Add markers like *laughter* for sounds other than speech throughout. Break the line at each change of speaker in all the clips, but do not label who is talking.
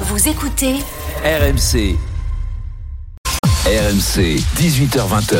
Vous écoutez
RMC. RMC, 18h20h,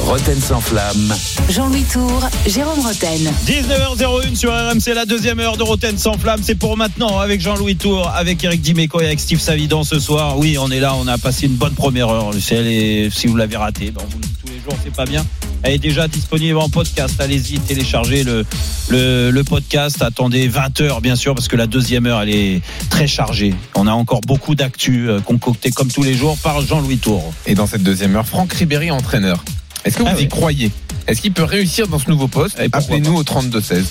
Roten sans flamme.
Jean-Louis Tour, Jérôme Roten.
19h01 sur RMC, la deuxième heure de Roten sans flamme. C'est pour maintenant avec Jean-Louis Tour, avec Eric Dimeco et avec Steve Savidan ce soir. Oui, on est là, on a passé une bonne première heure. Si, elle est- si vous l'avez raté, ben, on vous le dit tous les jours, c'est pas bien. Elle est déjà disponible en podcast. Allez-y, téléchargez le, le, le podcast. Attendez 20 heures, bien sûr, parce que la deuxième heure, elle est très chargée. On a encore beaucoup d'actu euh, concocté comme tous les jours par Jean-Louis Tour.
Et dans cette deuxième heure, Franck Ribéry, entraîneur. Est-ce que vous
Ah
y croyez? Est-ce qu'il peut réussir dans ce nouveau poste?
Et pourquoi
Appelez-nous au 32-16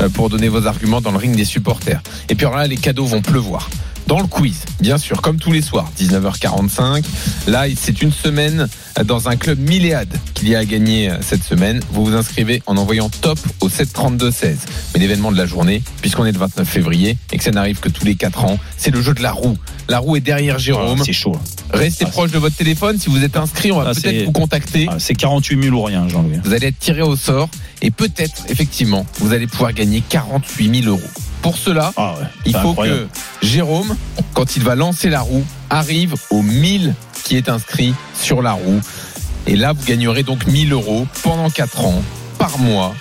euh, pour donner vos arguments dans le ring des supporters. Et puis alors là, les cadeaux vont pleuvoir. Dans le quiz, bien sûr, comme tous les soirs, 19h45. Là, c'est une semaine dans un club milléade qu'il y a à gagner cette semaine. Vous vous inscrivez en envoyant top au 732-16. Mais l'événement de la journée, puisqu'on est le 29 février et que ça n'arrive que tous les 4 ans, c'est le jeu de la roue. La roue est derrière Jérôme.
Ah, c'est chaud.
Restez
Ah,
proche de votre téléphone. Si vous êtes inscrit, on va
Ah,
peut-être vous contacter.
C'est 48 000 ou rien, Jean-Louis.
Vous allez être tiré au sort et peut-être, effectivement, vous allez pouvoir gagner 48 000 euros. Pour cela,
ouais,
il faut
incroyable.
que Jérôme, quand il va lancer la roue, arrive au 1000 qui est inscrit sur la roue. Et là, vous gagnerez donc 1000 euros pendant 4 ans, par mois.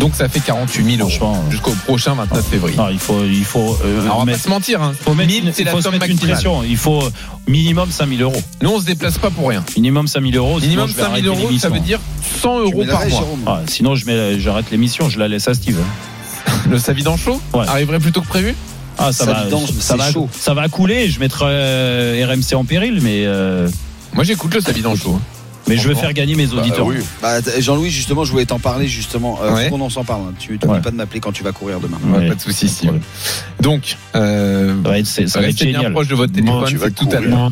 Donc ça fait 48 000 euros
Franchement,
jusqu'au prochain 29 février.
Non, il faut, il faut, euh,
Alors on va
mettre,
pas se mentir, hein.
faut mettre
1000
une-
c'est
il
la
faut se
somme
mettre une
maximale.
pression. Il faut minimum 5000 euros.
Nous on se déplace pas pour rien.
Minimum 5000 euros. sinon
Minimum
je vais
5000
arrêter
euros, ça veut dire 100 euros par mois.
Ah, sinon, je mets, j'arrête l'émission, je la laisse à Steve.
Le Savidan chaud
Ouais.
arriverait plus tôt que prévu
Ah, ça,
Ça
va, ça va,
chaud.
ça va couler. Je mettrai euh, RMC en péril, mais, euh,
Moi j'écoute le Savidan chaud.
Mais je veux faire gagner mes auditeurs.
Bah, Jean-Louis, justement, je voulais t'en parler justement. Euh,
Ouais.
qu'on en s'en parle. hein. Tu n'oublies
Ouais.
pas de m'appeler quand tu vas courir demain.
Ouais. Pas de soucis, Steve. Donc, euh,
Ça ça va être
bien proche de votre téléphone,
tu vas
tout à l'heure.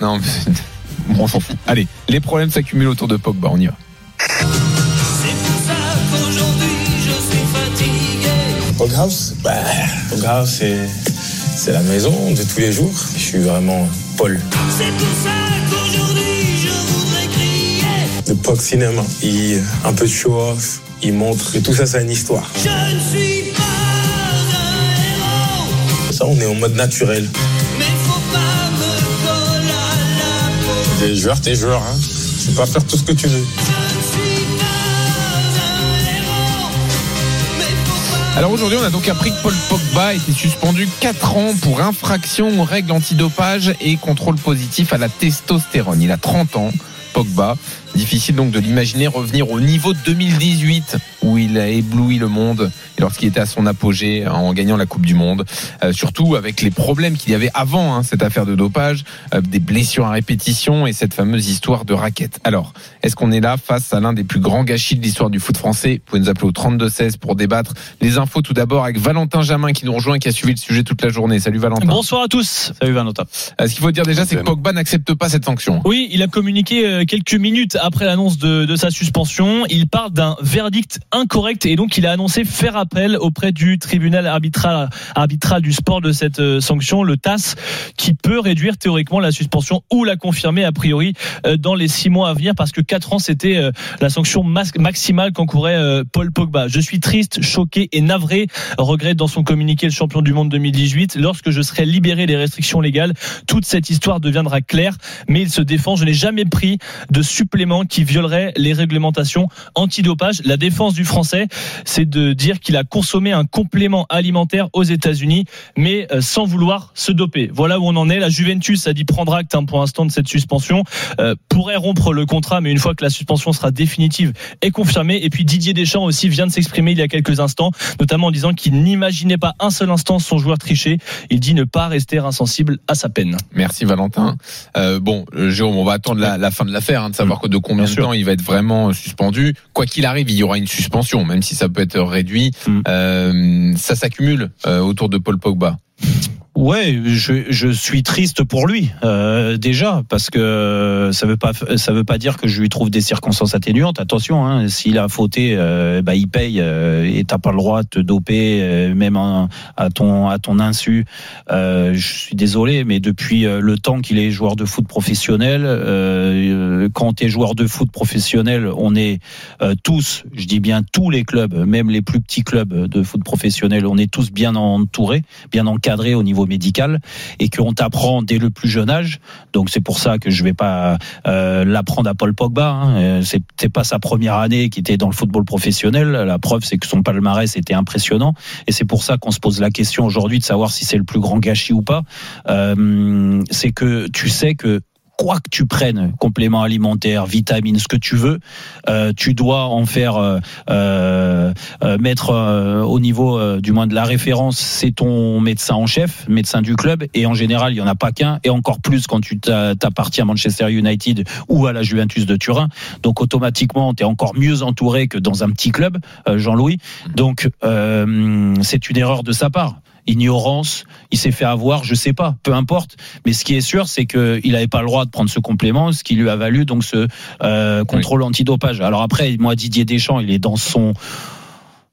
Non, mais- bon, *laughs* on s'en fout. Allez, les problèmes s'accumulent autour de Pogba, on y va.
C'est pour ça qu'aujourd'hui je suis fatigué.
Poghouse bah, Poghouse, c'est, c'est la maison de tous les jours. Je suis vraiment Paul.
C'est pour ça qu'aujourd'hui je voudrais
Le Pog Cinéma, il, un peu de show-off, il montre, et tout ça, c'est une histoire.
Je ne suis pas un héros,
Ça, on est en mode naturel.
mais faut pas me coller à la peau.
Des joueurs, t'es joueur, hein. Tu peux pas faire tout ce que tu veux.
Je ne suis pas un héros, mais faut pas.
Alors aujourd'hui, on a donc appris que Paul Pogba a été suspendu 4 ans pour infraction aux règles antidopage et contrôle positif à la testostérone. Il a 30 ans, Pogba. Difficile donc de l'imaginer revenir au niveau de 2018 où il a ébloui le monde lorsqu'il était à son apogée en gagnant la Coupe du Monde. Euh, surtout avec les problèmes qu'il y avait avant hein, cette affaire de dopage, euh, des blessures à répétition et cette fameuse histoire de raquette. Alors, est-ce qu'on est là face à l'un des plus grands gâchis de l'histoire du foot français? Vous pouvez nous appeler au 32-16 pour débattre. Les infos tout d'abord avec Valentin Jamin qui nous rejoint, qui a suivi le sujet toute la journée. Salut Valentin.
Bonsoir à tous.
Salut Valentin.
Euh, ce qu'il faut dire déjà, c'est que Pogba n'accepte pas cette sanction.
Oui, il a communiqué quelques minutes après l'annonce de, de sa suspension. Il parle d'un verdict incorrect et donc il a annoncé faire appel auprès du tribunal arbitral, arbitral du sport de cette euh, sanction, le TAS, qui peut réduire théoriquement la suspension ou la confirmer a priori euh, dans les six mois à venir parce que quatre ans c'était euh, la sanction maximale qu'encourait Paul Pogba. Je suis triste, choqué et navré, regrette dans son communiqué le champion du monde 2018. Lorsque je serai libéré des restrictions légales, toute cette histoire deviendra claire. Mais il se défend. Je n'ai jamais pris de supplément qui violerait les réglementations antidopage. La défense du français, c'est de dire qu'il a consommé un complément alimentaire aux États-Unis, mais euh, sans vouloir se doper. Voilà où on en est. La Juventus a dit prendre acte hein, pour l'instant de cette suspension, euh, pourrait rompre le contrat, mais une fois que la suspension sera définitive et confirmée. Et puis Didier Deschamps aussi vient de s'exprimer il y a quelques instants, notamment en disant qu'il n'imaginait pas un seul instant son joueur tricher. Il dit ne pas rester insensible à sa peine.
Merci Valentin. Euh, bon, Jérôme, on va attendre la, la fin de l'affaire, hein, de savoir que de combien
Bien
de temps il va être vraiment suspendu. Quoi qu'il arrive, il y aura une suspension, même si ça peut être réduit.
Mm.
Euh, ça s'accumule euh, autour de Paul Pogba.
Ouais, je, je suis triste pour lui euh, déjà parce que ça veut pas ça veut pas dire que je lui trouve des circonstances atténuantes. Attention, hein, s'il a fauté, euh, bah il paye euh, et t'as pas le droit de te doper euh, même en- à ton à ton insu. Euh, je suis désolé, mais depuis euh, le temps qu'il est joueur de foot professionnel, quand t'es joueur de foot professionnel, on est tous, je dis bien tous les clubs, même les plus petits clubs de foot professionnel, on est tous bien entourés, bien encadrés au niveau médical et qu'on t'apprend dès le plus jeune âge. Donc c'est pour ça que je vais pas euh, l'apprendre à Paul Pogba. Hein. Euh, c'est pas sa première année qui était dans le football professionnel. La preuve, c'est que son palmarès était impressionnant et c'est pour ça qu'on se pose la question aujourd'hui de savoir si c'est le plus grand gâchis ou pas. Euh, c'est que tu sais que quoi que tu prennes, compléments alimentaires, vitamines, ce que tu veux, euh, tu dois en faire euh, euh, euh, mettre euh, au niveau euh, du moins de la référence, c'est ton médecin en chef, médecin du club, et en général il y en a pas qu'un, et encore plus quand tu t'a- t'appartiens à Manchester United ou à la Juventus de Turin. Donc automatiquement, tu es encore mieux entouré que dans un petit club, Jean-Louis. Donc c'est une erreur de sa part. Ignorance, il s'est fait avoir, je sais pas, peu importe. Mais ce qui est sûr, c'est qu'il n'avait pas le droit de prendre ce complément, ce qui lui a valu donc ce euh, contrôle antidopage. Alors après, moi Didier Deschamps, il est dans son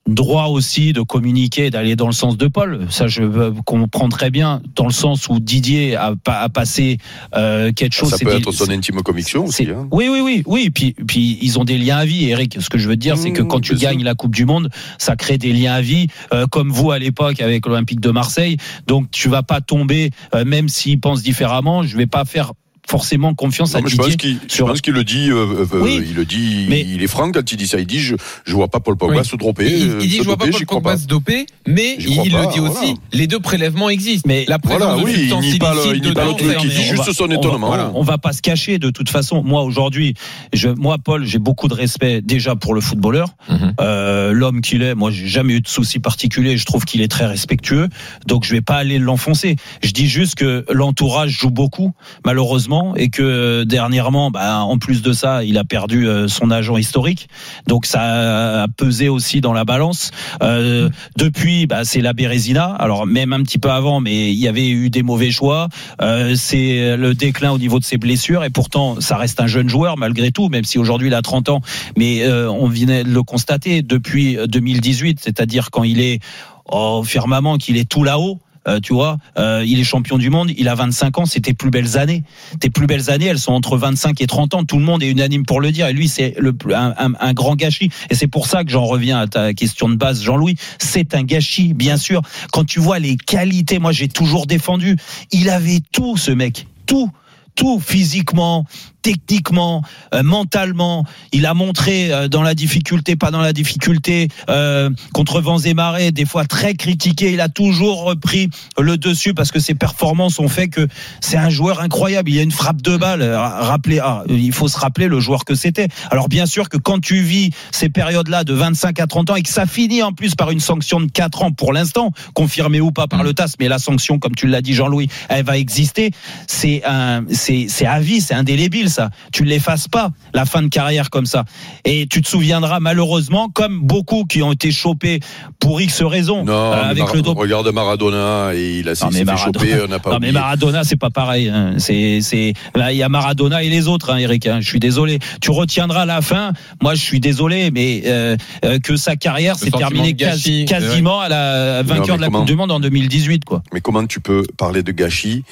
droit aussi de communiquer, d'aller dans le sens de Paul. Ça, je comprends très bien, dans le sens où Didier a, pas- a passé euh, quelque chose.
Ça peut être son intime conviction aussi. hein.
Oui, oui, oui, oui. Puis, puis ils ont des liens à vie, Eric. Ce que je veux dire, c'est que
Mmh,
quand tu
sûr.
gagnes la Coupe du Monde, ça crée des liens à vie, euh, comme vous à l'époque avec l'Olympique de Marseille. Donc tu vas pas tomber, euh, même s'ils pensent différemment. Je vais pas faire forcément confiance
Non,
à
je
Didier.
pense qu'il je
sur-
pense qu'il le dit, euh, euh,
Oui.
il le dit,
Mais-
il est franc quand il dit ça. Il dit, je, je vois pas Paul Pogba
Oui.
se dropper.
Il,
euh,
il dit je vois pas
doper,
Paul Pogba
pas.
se doper, mais il
pas,
le dit aussi, les deux prélèvements existent.
Mais
la présence
Voilà,
de
oui, il nie pas le- il pas truc, il dit juste
va-
son
on va-
étonnement.
voilà, on va pas se cacher de toute façon. Moi aujourd'hui, je, moi Paul, j'ai beaucoup de respect déjà pour le footballeur,
Mhm.
euh, l'homme qu'il est. Moi, j'ai jamais eu de soucis particuliers. Je trouve qu'il est très respectueux, donc je vais pas aller l'enfoncer. Je dis juste que l'entourage joue beaucoup, malheureusement, et que euh, dernièrement, bah, en plus de ça, il a perdu euh, son agent historique, donc ça a pesé aussi dans la balance. Euh, depuis, bah, c'est la Bérésina. Alors même un petit peu avant, mais il y avait eu des mauvais choix. Euh, c'est le déclin au niveau de ses blessures et pourtant ça reste un jeune joueur malgré tout, même si aujourd'hui il a 30 ans. Mais euh, on venait de le constater depuis 2018, c'est-à-dire quand il est au firmament, qu'il est tout là-haut. Euh, tu vois, euh, il est champion du monde, il a 25 ans, c'est tes plus belles années. Tes plus belles années, elles sont entre 25 et 30 ans. Tout le monde est unanime pour le dire. Et lui, c'est le, un- un grand gâchis. Et c'est pour ça que j'en reviens à ta question de base, Jean-Louis. C'est un gâchis, bien sûr. Quand tu vois les qualités, moi j'ai toujours défendu. Il avait tout, ce mec. Tout. Tout physiquement, techniquement, euh, mentalement, il a montré euh, dans la difficulté, pas dans la difficulté, euh, contre vents et marées, des fois très critiqué. Il a toujours repris le dessus parce que ses performances ont fait que c'est un joueur incroyable. Il y a une frappe de balle. Rappelez, ah, il faut se rappeler le joueur que c'était. Alors bien sûr que quand tu vis ces périodes-là de 25 à 30 ans et que ça finit en plus par une sanction de 4 ans pour l'instant, confirmée ou pas par le TAS, mais la sanction, comme tu l'as dit Jean-Louis, elle va exister. C'est un, c'est, c'est à vie, c'est indélébile ça. Tu ne l'effaces pas la fin de carrière comme ça. Et tu te souviendras malheureusement, comme beaucoup qui ont été chopés pour X raisons
Non,
euh, avec
Mar-
le
regarde Maradona et il a
Non, mais Maradona-
choper, on n'a pas
Non mais. Maradona c'est pas pareil. hein. C'est là il y a Maradona et les autres, hein, Eric. hein. Je suis désolé. Tu retiendras la fin. Moi je suis désolé, mais euh, euh, que sa carrière s'est terminée quasi- quasiment à la vainqueur de la
comment-
Coupe du Monde en 2018 quoi.
Mais comment tu peux parler de gâchis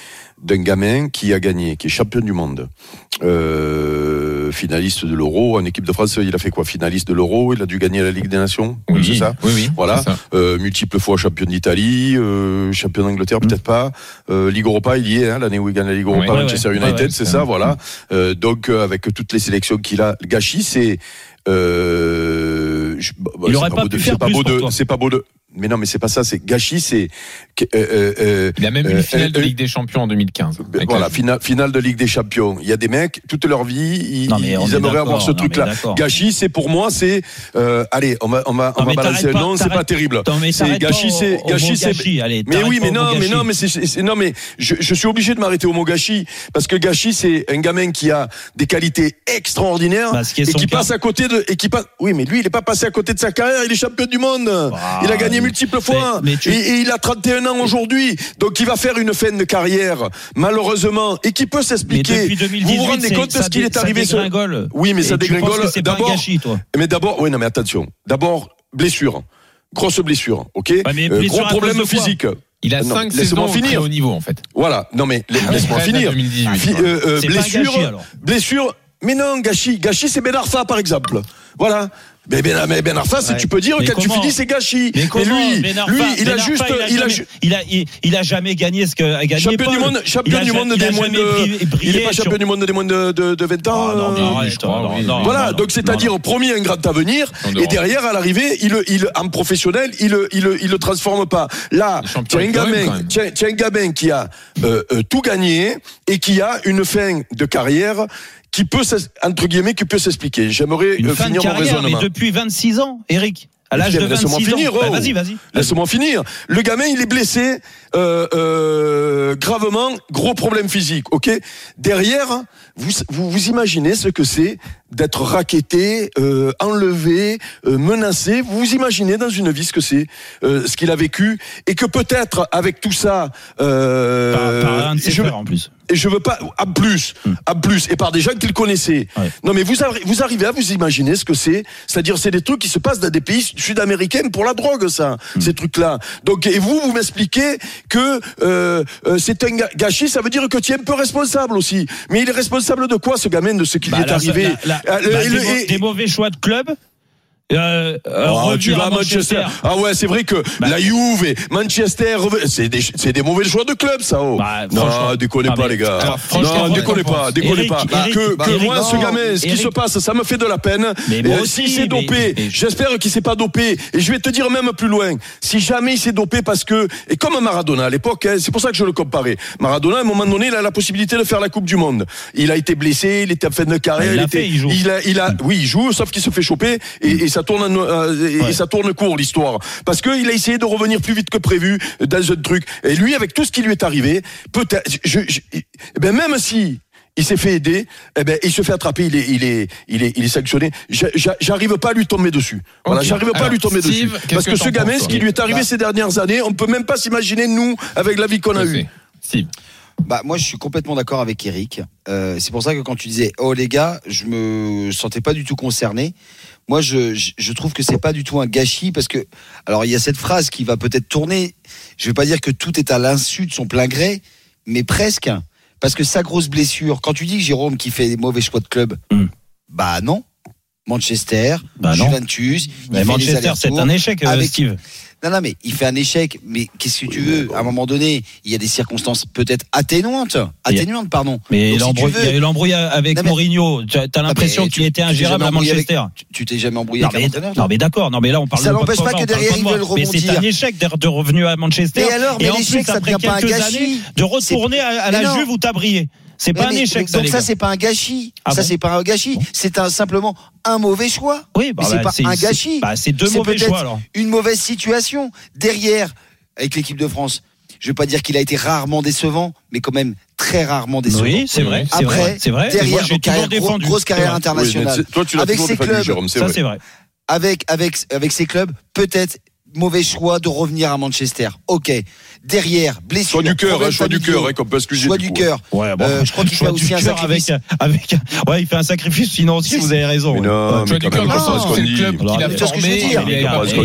d'un gamin qui a gagné, qui est champion du monde, euh, finaliste de l'Euro en équipe de France Il a fait quoi? Finaliste de l'Euro, il a dû gagner la Ligue des Nations,
Oui,
c'est ça?
Oui, oui.
Voilà.
ça.
euh, multiple fois champion d'Italie, euh, champion d'Angleterre, peut-être pas. Euh, Ligue Europa, il y est, hein, l'année où il gagne la Ligue Europa,
Ouais,
Manchester
ouais.
United,
Ouais,
c'est ça, voilà. Euh, donc euh, avec toutes les sélections qu'il a, le gâchis, c'est. Euh, je- bah,
Il aurait pas
beau
pu
de-
faire
pas beau
pour
de,
toi.
c'est pas beau de. Mais non, mais c'est pas ça. C'est gâchis, c'est. euh, euh, euh,
Il a même eu
Euh,
une finale de
euh,
Ligue des Champions en 2015.
ben,
avec
voilà, finale, finale de Ligue des Champions. Il y a des mecs, toute leur vie, ils,
Non,
ils aimeraient avoir ce
non,
truc-là. Gâchis, c'est pour moi, c'est. euh, allez, on va, on va, on
Non,
va balancer
pas,
nom, c'est pas terrible. C'est gâchis,
pas
c'est gâchis, c'est. Mais oui, mais non, mais non, mais c'est, c'est- non, mais je, je suis obligé de m'arrêter au mot gâchis parce que gâchis, c'est un gamin qui a des qualités extraordinaires et qui passe à côté de, et qui passe. Oui, mais lui, il est pas passé à côté de sa carrière. Il est champion du monde. Il a gagné multiples fois.
mais tu-
Et, et il a 31 ans aujourd'hui. Donc, il va faire une fin de carrière, malheureusement, et qui peut s'expliquer?
depuis
vous
2018,
vous rendez compte de ce qu'il est arrivé
ça
sur-. Oui, mais ça
Et
dégringole. D'abord, mais d'abord, oui, non, mais attention. D'abord, blessure. Grosse blessure, ok?
Mais
Euh,
blessure
Gros
à cause
problème physique.
Il a
Non,
5
laisse-moi
saisons au
finir.
haut niveau, en fait.
Voilà, non mais la- laisse-moi
13 à
finir.
2018,
Fi-
quoi.
euh, euh, blessure,
gâchis, alors.
blessure. Mais non, gâchis, gâchis, c'est Ben Arfa par exemple. Voilà. Mais Ben, mais ben Arfa,
Ouais.
tu peux dire quand tu finis c'est gâchis.
Mais comment
lui,
Ben
lui, il
Ben
a juste,
il a
il a
jamais- il a, il, a jamais gagné ce que a gagné
champion
Paul.
du monde, champion du monde des moins de, il est pas champion du monde des moins de, de, de 20 ans.
Ah, non, mais
euh,
arrête,
je crois,
non,
oui.
non,
Voilà,
non,
donc
non,
c'est-à-dire
non.
promis un grand avenir,
En
et derrière à l'arrivée, il, il, en professionnel, il, il, le- il le transforme pas. Là, tu as gamin, as- un gamin qui a euh, euh, tout gagné et qui a une fin de carrière qui peut, entre guillemets, qui peut s'expliquer. J'aimerais euh,
fin de
finir mon
carrière, mais
raisonnement.
depuis 26 ans, Eric. À l'âge de
mais laisse-moi
26
finir,
ans. Bah,
oh.
vas-y, vas-y.
Laisse-moi finir. Le gamin, il est blessé euh, euh, gravement, gros problème physique. Ok? Derrière, vous, vous vous imaginez ce que c'est d'être raquetté, euh, enlevé, euh, menacé. Vous vous imaginez dans une vie ce que c'est, euh, ce qu'il a vécu, et que peut-être avec tout ça, euh,
Par, par un de ses
je,
frères en plus.
Et je veux pas en plus, en plus, et par des gens qu'il connaissait.
Ouais.
Non, mais vous, vous arrivez à vous imaginer ce que c'est? C'est-à-dire, c'est des trucs qui se passent dans des pays sud-américains pour la drogue, ça, ces trucs-là. Donc, et vous, vous m'expliquez que euh, euh, c'est un gâchis. Ça veut dire que tu es un peu responsable aussi. Mais il est responsable de quoi, ce gamin, de ce qui lui
Bah,
est
la-
arrivé?
bah,
le- et-
des mauvais choix de club. Euh,
Oh, tu vas
à
à Manchester. Ah ouais, c'est vrai que
Bah.
la Juve, et Manchester, c'est des, c'est des mauvais choix de club, ça. Oh.
Bah,
non, déconnez
Ah,
pas,
mais-
les gars.
alors,
non, déconnez pas, déconnez pas. Que que
Eric,
moi, ce
non,
gamin, ce qui se passe, ça me fait de la peine.
Mais moi
Euh,
aussi,
S'il s'est dopé, j'espère qu'il s'est pas dopé. Et je vais te dire même plus loin. Si jamais il s'est dopé parce que, et comme Maradona à l'époque, hein, c'est pour ça que je le comparais. Maradona, à un moment donné, il a la possibilité de faire la Coupe du Monde. Il a été blessé, il était en fin de carrière.
Il
a, il a, oui, il joue, sauf qu'il se fait choper et, et ça tourne, en- euh, et ça tourne court l'histoire. Parce qu'il a essayé de revenir plus vite que prévu dans un truc. Et lui, avec tout ce qui lui est arrivé, peut-être, je, je- eh ben même si il s'est fait aider, eh ben il se fait attraper, il est, il est, il est, il est sanctionné. J'a- j'a- J'arrive pas à lui tomber dessus. Voilà, j'arrive pas à lui tomber
Steve,
dessus. Parce
que
ce gamin, ce qui lui est arrivé
Bah.
ces dernières années, on peut même pas s'imaginer nous avec la vie qu'on a eue.
Steve.
Bah, moi, je suis complètement d'accord avec Eric. Euh, c'est pour ça que quand tu disais, oh les gars, je me sentais pas du tout concerné. Moi, je, je, je trouve que c'est pas du tout un gâchis parce que, alors, il y a cette phrase qui va peut-être tourner. Je vais pas dire que tout est à l'insu de son plein gré, mais presque. Parce que sa grosse blessure, quand tu dis Jérôme qui fait des mauvais choix de club,
Hmm.
bah non. Manchester,
Bah non.
Juventus, il
Mais
fait des
Manchester, c'est un échec, euh,
avec-
Steve.
Non, non, mais il fait un échec. Mais qu'est-ce que tu veux À un moment donné, il y a des circonstances peut-être atténuantes. Atténuantes, pardon.
Mais
Donc, si
il y a eu l'embrouille avec
Non, mais-
Mourinho. Tu as t'as l'impression qu'il était ingérable à
avec-
Manchester.
Tu- t'es jamais embrouillé
Non
avec
mais, non mais d'accord, non mais là on parle
Ça
de
n'empêche
Pogba,
pas que derrière,
de
ils veulent
Mais c'est un échec d'être revenu à Manchester.
Mais alors, mais l'échec, ça
après
devient pas un
quelques
gâchis.
années de retourner à, la. Juve où t'as brillé. C'est
Mais-
pas un
mais-
échec ça
Donc
les
ça, c'est pas un gâchis.
Ah
ça,
bon
c'est pas un gâchis. C'est un, simplement un mauvais choix.
Oui, bah,
mais c'est
bah,
pas un
c'est-
gâchis.
Bah, c'est deux mauvais choix alors.
Une mauvaise situation. Derrière, avec l'équipe de France, je vais pas dire qu'il a été rarement décevant, mais quand même très rarement décevant.
Oui, c'est vrai,
Après,
vrai, c'est vrai.
Derrière,
moi,
carrière- grosse carrière internationale.
Oui, toi, tu
Avec ses clubs.
Jérôme,
Ça c'est vrai.
avec, avec, avec ses clubs, peut-être mauvais choix de revenir à Manchester. Ok. Derrière, blessure.
Choix du cœur, hein, choix du cœur, hein, qu'on peut excuser.
Choix
du
cœur.
Ouais, bon,
Euh, je crois qu'il fait aussi un sacrifice.
avec, *laughs* avec, ouais, il fait un sacrifice financier, vous avez raison.
Mais non,
du cœur,
c'est
le club qu'il a
que
formé.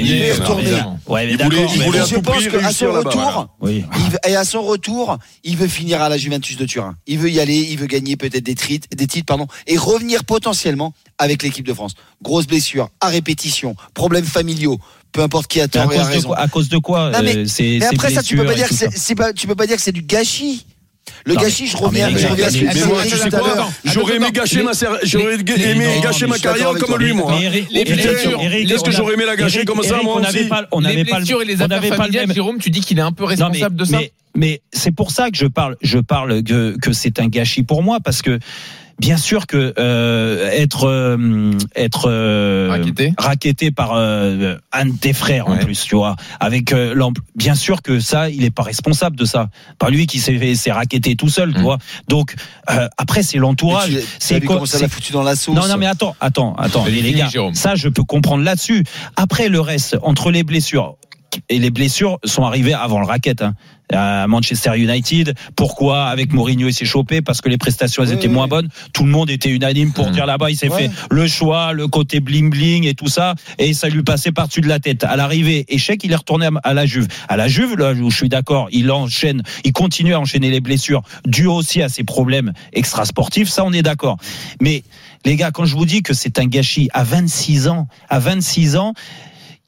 il est
mais
retourné.
évidemment.
Ouais, mais
Il voulait- à
je
tout
pense
prix
qu'à
réussir
son
là-bas,
retour,
Oui.
il veut- et à son retour, il veut finir à la Juventus de Turin. Il veut y aller, il veut gagner peut-être des, titres, des titres, pardon, et revenir potentiellement avec l'équipe de France. Grosse blessure, à répétition, problèmes familiaux, peu importe qui a
à
tort et a
cause, de
raison.
quoi, à cause de quoi
Non, mais-
euh,
Mais après ça, tu peux pas dire que c'est,
ça
c'est pas, tu peux pas dire que c'est du gâchis. Le
Non,
gâchis, je reviens, je reviens à ce
gars,
que
mais
disait
moi,
Eric
tu sais quoi. J'aurais aimé gâcher ma j'aurais aimé gâcher carrière comme lui, moi.
Eric,
Est-ce que j'aurais aimé la gâcher comme ça, moi
on n'avait
aussi
pas, on
les
n'avait pas, le
familiales,
même.
Jérôme, tu dis qu'il est un peu responsable de ça
mais, c'est pour ça que je parle, je parle que, que c'est un gâchis pour moi parce que bien sûr que euh, être euh, être euh, racketté par euh, un de tes frères en plus, tu vois, avec euh, l'amp- bien sûr que ça, il est pas responsable de ça. Pas lui qui s'est s'est racketté tout seul, tu
Mm.
vois. Donc euh, après c'est l'entourage. C'est
comment ça l'a foutu dans la sauce.
non, non, mais attends, attends, attends, les, gars,
Jérôme.
ça je peux comprendre là-dessus. Après le reste, entre les blessures, et les blessures sont arrivées avant le racket. Hein. À Manchester United, pourquoi avec Mourinho il s'est chopé? Parce que les prestations elles
Oui,
étaient
oui,
moins bonnes. Tout le monde était unanime pour
Mhm.
dire là-bas il s'est
Ouais.
fait le choix, le côté bling bling et tout ça, et ça lui passait par-dessus de la tête. À l'arrivée, échec, il est retourné à, à la Juve. À la Juve, là où je suis d'accord, il enchaîne, il continue à enchaîner les blessures, dues aussi à ses problèmes extrasportifs. Ça, on est d'accord. Mais les gars, quand je vous dis que c'est un gâchis à 26 ans, à 26 ans.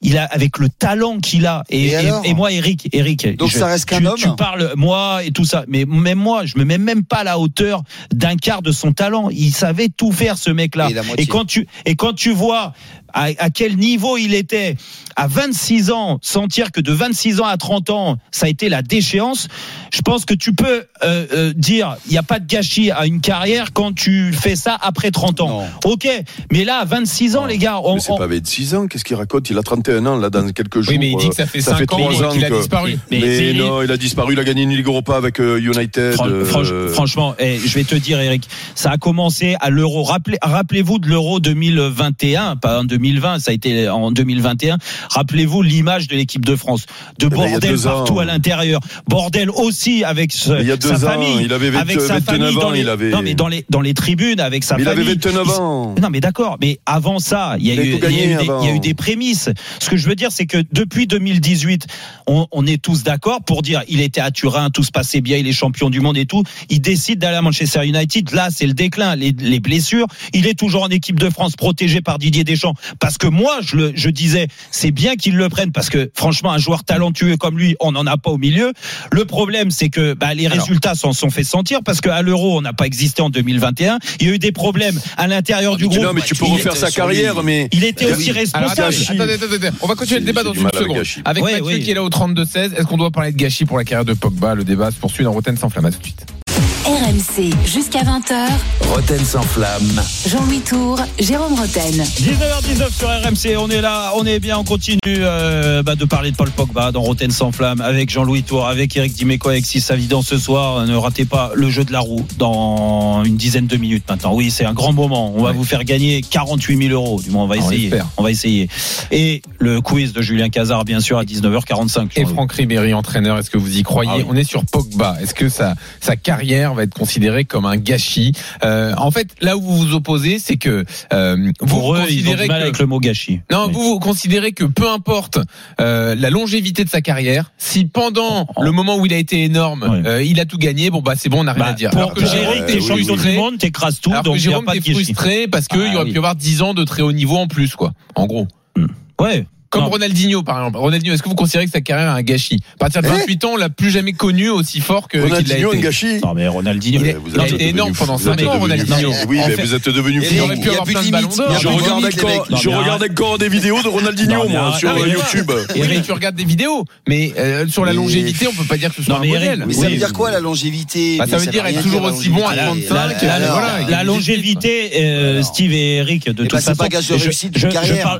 Il a avec le talent qu'il a et,
Et
moi Eric Eric
Donc ça reste qu'un
tu,
homme
tu parles moi et tout ça mais même moi je me mets même pas à la hauteur d'un quart de son talent. Il savait tout faire ce mec là
et
quand tu et quand tu vois à, à quel niveau il était à 26 ans, sentir que de 26 ans à 30 ans, ça a été la déchéance, je pense que tu peux euh, euh, dire il n'y a pas de gâchis à une carrière quand tu fais ça après 30 ans.
Non.
Ok, mais là à 26 ans, les gars, on,
Mais c'est
on-
pas 26 ans, qu'est-ce qu'il raconte? Il a 31 ans, là, dans quelques jours.
Oui, mais il dit
euh,
que ça fait
ça
5
fait
ans
trois ans
qu'il a
que-
disparu.
Mais-
non, il a disparu, il a gagné une Ligue Europa avec euh, United.
Fran-
euh,
franch- franchement, eh, je vais te dire, Eric, ça a commencé à l'Euro. Rappelez, rappelez-vous de l'Euro 2021, pas en 2020, ça a été en 2021. Rappelez-vous l'image de l'équipe de France, de
Eh ben,
bordel
ans.
partout à l'intérieur, bordel aussi avec ce-
il y a
sa
deux ans,
famille,
il avait 20
avec sa
29
famille dans
ans,
les,
il avait-
non mais dans les dans les tribunes avec sa
Mais il avait
famille.
29
Il-
ans.
non mais d'accord, mais avant ça, il y a,
Il
eu, des,
avant.
il y a eu des prémices. Ce que je veux dire, c'est que depuis 2018, on, on est tous d'accord pour dire il était à Turin, tout se passait bien, il est champion du monde et tout. Il décide d'aller à Manchester United. Là, c'est le déclin, les, les blessures. Il est toujours en équipe de France, protégé par Didier Deschamps. Parce que moi, je, le, je disais, c'est bien qu'il le prenne parce que franchement, un joueur talentueux comme lui, on n'en a pas au milieu. Le problème, c'est que bah, les
Alors.
résultats s'en sont fait sentir parce qu'à l'Euro, on n'a pas existé en 2021. Il y a eu des problèmes à l'intérieur du groupe.
non, mais tu peux
Il
refaire sa carrière, mais.
il était
Ah
aussi
oui.
Responsable.
attendez, attendez, on va continuer le débat dans une seconde. Avec
Ouais,
Mathieu
oui.
qui est là au 32-16, est-ce qu'on doit parler de gâchis pour la carrière de Pogba Le débat se poursuit dans Rotten sans flamme. À tout de suite.
RMC jusqu'à 20h.
Roten sans flamme.
Jean-Louis Tour, Jérôme Roten.
19h19 sur RMC, on est là, on est bien, on continue euh, bah, de parler de Paul Pogba dans Roten sans flamme avec Jean-Louis Tour, avec Eric Dimeco, avec Sis Savidan ce soir. Ne ratez pas le jeu de la roue dans une dizaine de minutes maintenant. Oui, c'est un grand moment. On va
Ouais.
vous faire gagner 48 000 euros. Du moins, on va
Ah, on
essayer. On va essayer. Et le quiz de Julien Cazard, bien sûr, à 19h45.
Et. Franck Ribéry, entraîneur, est-ce que vous y croyez?
Ah oui.
On est sur Pogba. Est-ce que sa, sa carrière va être considérée comme un gâchis Euh, En fait, là où vous vous opposez, c'est que euh, vous
Pour eux, ils ont
considérez
du mal
que
avec le mot gâchis.
Non,
Oui.
vous, vous considérez que peu importe euh, la longévité de sa carrière, si pendant
Oh.
le moment où il a été énorme,
Ouais.
euh, il a tout gagné, bon bah c'est bon, on n'a rien
Bah,
à dire.
pour
Alors que Jérôme,
t'es
oui,
champion
oui.
du monde, t'écrases tout,
alors
donc
que Jérôme t'es frustré parce qu'il
Ah,
y aurait
oui.
pu y avoir 10 ans de très haut niveau en plus, quoi. En gros.
Ouais.
Comme
Non.
Ronaldinho, par exemple. Ronaldinho, est-ce que vous considérez que sa carrière est un gâchis À partir de
Eh
28 ans, on l'a plus jamais connu aussi fort que qu'il l'a
Ronaldinho, un
été.
gâchis.
Non, mais Ronaldinho.
Il est-
vous
il a
êtes
été
devenu
énorme
fou.
pendant
Vous
cinq
êtes
ans,
devenu
Ronaldinho.
fou. Oui,
En
mais
fait-
vous êtes devenu
Et
fou.
Il aurait
il
pu
y a
avoir
plus de a
Je regarde encore, je regarde encore des vidéos de Ronaldinho, moi, sur YouTube.
Eric, tu regardes des vidéos, mais euh, sur la longévité, on peut pas dire que ce soit un modèle.
Mais ça veut dire quoi la longévité?
Bah, ça veut dire être toujours aussi bon à
longévité.
35,
Et
la,
a des
longévité, euh. Steve et Eric, de
Eh
toute
c'est
façon,
pas gage de
je-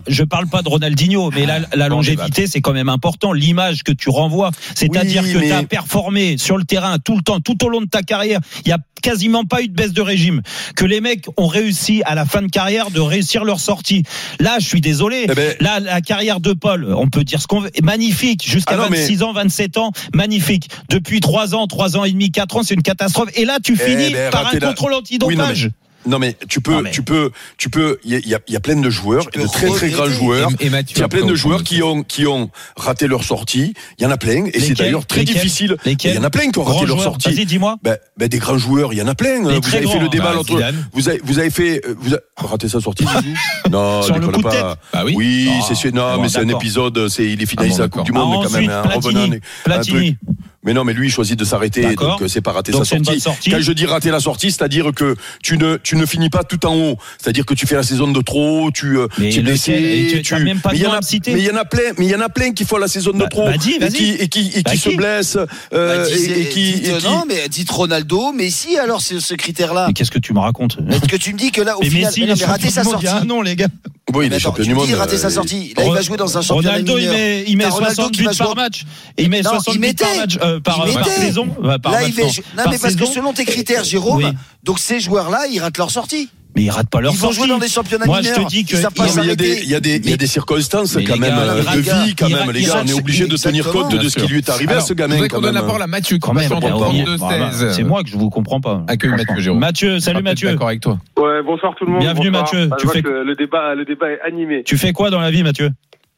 je parle pas de Ronaldinho, mais la, la longévité, c'est quand même important. L'image que tu renvoies, c'est-à-dire
Oui,
que
mais-
tu as performé sur le terrain tout le temps, tout au long de ta carrière. Il y a quasiment pas eu de baisse de régime. Que les mecs ont réussi à la fin de carrière de réussir leur sortie. Là, je suis désolé.
Eh ben-
Là, la carrière de Paul, on peut dire ce qu'on veut, magnifique. Jusqu'à
Ah non, mais-
26 ans, 27 ans, magnifique. Depuis 3 ans, 3 ans et demi, 4 ans, c'est une catastrophe. Et là, tu
Eh
finis
ben,
par un
la-
contrôle antidopage.
Oui, non, mais- tu peux,
Non, mais-
tu peux, tu peux. Il y a- y, y plein de joueurs, de très très grands joueurs.
Et, et Mathieu,
Il y a plein de joueurs qui ont qui ont raté leur sortie. Il y en a plein, et c'est d'ailleurs très difficile. Il y en a plein qui ont raté leur sortie.
Vas-y, dis-moi.
Ben, ben, des grands joueurs, il y en a plein.
Les
Vous avez fait le débat
bah,
l'autre. Vous avez, vous avez fait, euh, vous avez raté sa sortie. *laughs* Non,
Sur le coup de
pas.
Bah oui.
Oui,
Ah,
c'est sûr. Non,
bon,
mais c'est un épisode. C'est il est finaliste
Ah
de la Coupe du Monde,
Ah,
mais quand
ensuite,
même. hein,
Platini.
Mais non, mais lui, il choisit de s'arrêter, donc euh, c'est pas rater
Donc,
sa sortie. Quand je dis rater la sortie, c'est-à-dire que tu ne, tu ne finis pas tout en haut. C'est-à-dire que tu fais la saison de trop, tu, euh,
Mais
tu
Et
blessé,
tu- t'as même pas
mais
de
il y en a,
me citer.
mais il y en a plein, mais il y en a plein qui font la saison de
Bah,
trop
bah, dis,
et qui, et qui, et
Bah,
qui se
qui
blessent, euh,
Bah,
et,
dites-
et qui,
dites,
et qui-
non, mais dites Ronaldo, Messi, alors c'est ce critère-là.
Mais qu'est-ce que tu me racontes
Est-ce que tu me dis que là, au
Mais
final,
Messi, il
non, rater
champion
sa
il a
sortie.
nom, les gars.
oui, il est champion du monde.
dis rater sa
euh,
sortie. Là, il va jouer dans un championnat
Ronaldo, il met, il met
T'as Ronaldo
60
qui
buts
va jouer
par match. Il met
Non,
60
il
buts par
mettait.
match, euh, par, par saison. euh, par
Là,
match,
il va.
non. Par
mais parce que selon tes critères, Jérôme,
Oui.
donc ces joueurs-là, ils ratent leur sortie.
Mais ils ratent pas leur
Ils vont
sortie.
jouer dans des championnats
Moi, je te
mineurs.
dis que
il y a des, il y a des, il y a des circonstances
Mais
quand même
gars,
euh, de vie quand même, les gars. On est obligé de tenir compte de ce qui lui est arrivé à ce
je
gamin
voudrais
quand
qu'on donne la parole à Mathieu,
Quand même,
compassion
on
entre
va-
32
voilà,
16.
c'est moi que je vous comprends pas.
Accueille
Franchement.
Mathieu, Jérôme.
Mathieu, salut
peut-être
Mathieu.
D'accord avec toi.
Ouais, bonsoir tout le monde.
Bienvenue. Mathieu.
Ah,
Tu
je vois
fais-
que le débat, le débat est animé.
Tu fais quoi dans la vie, Mathieu?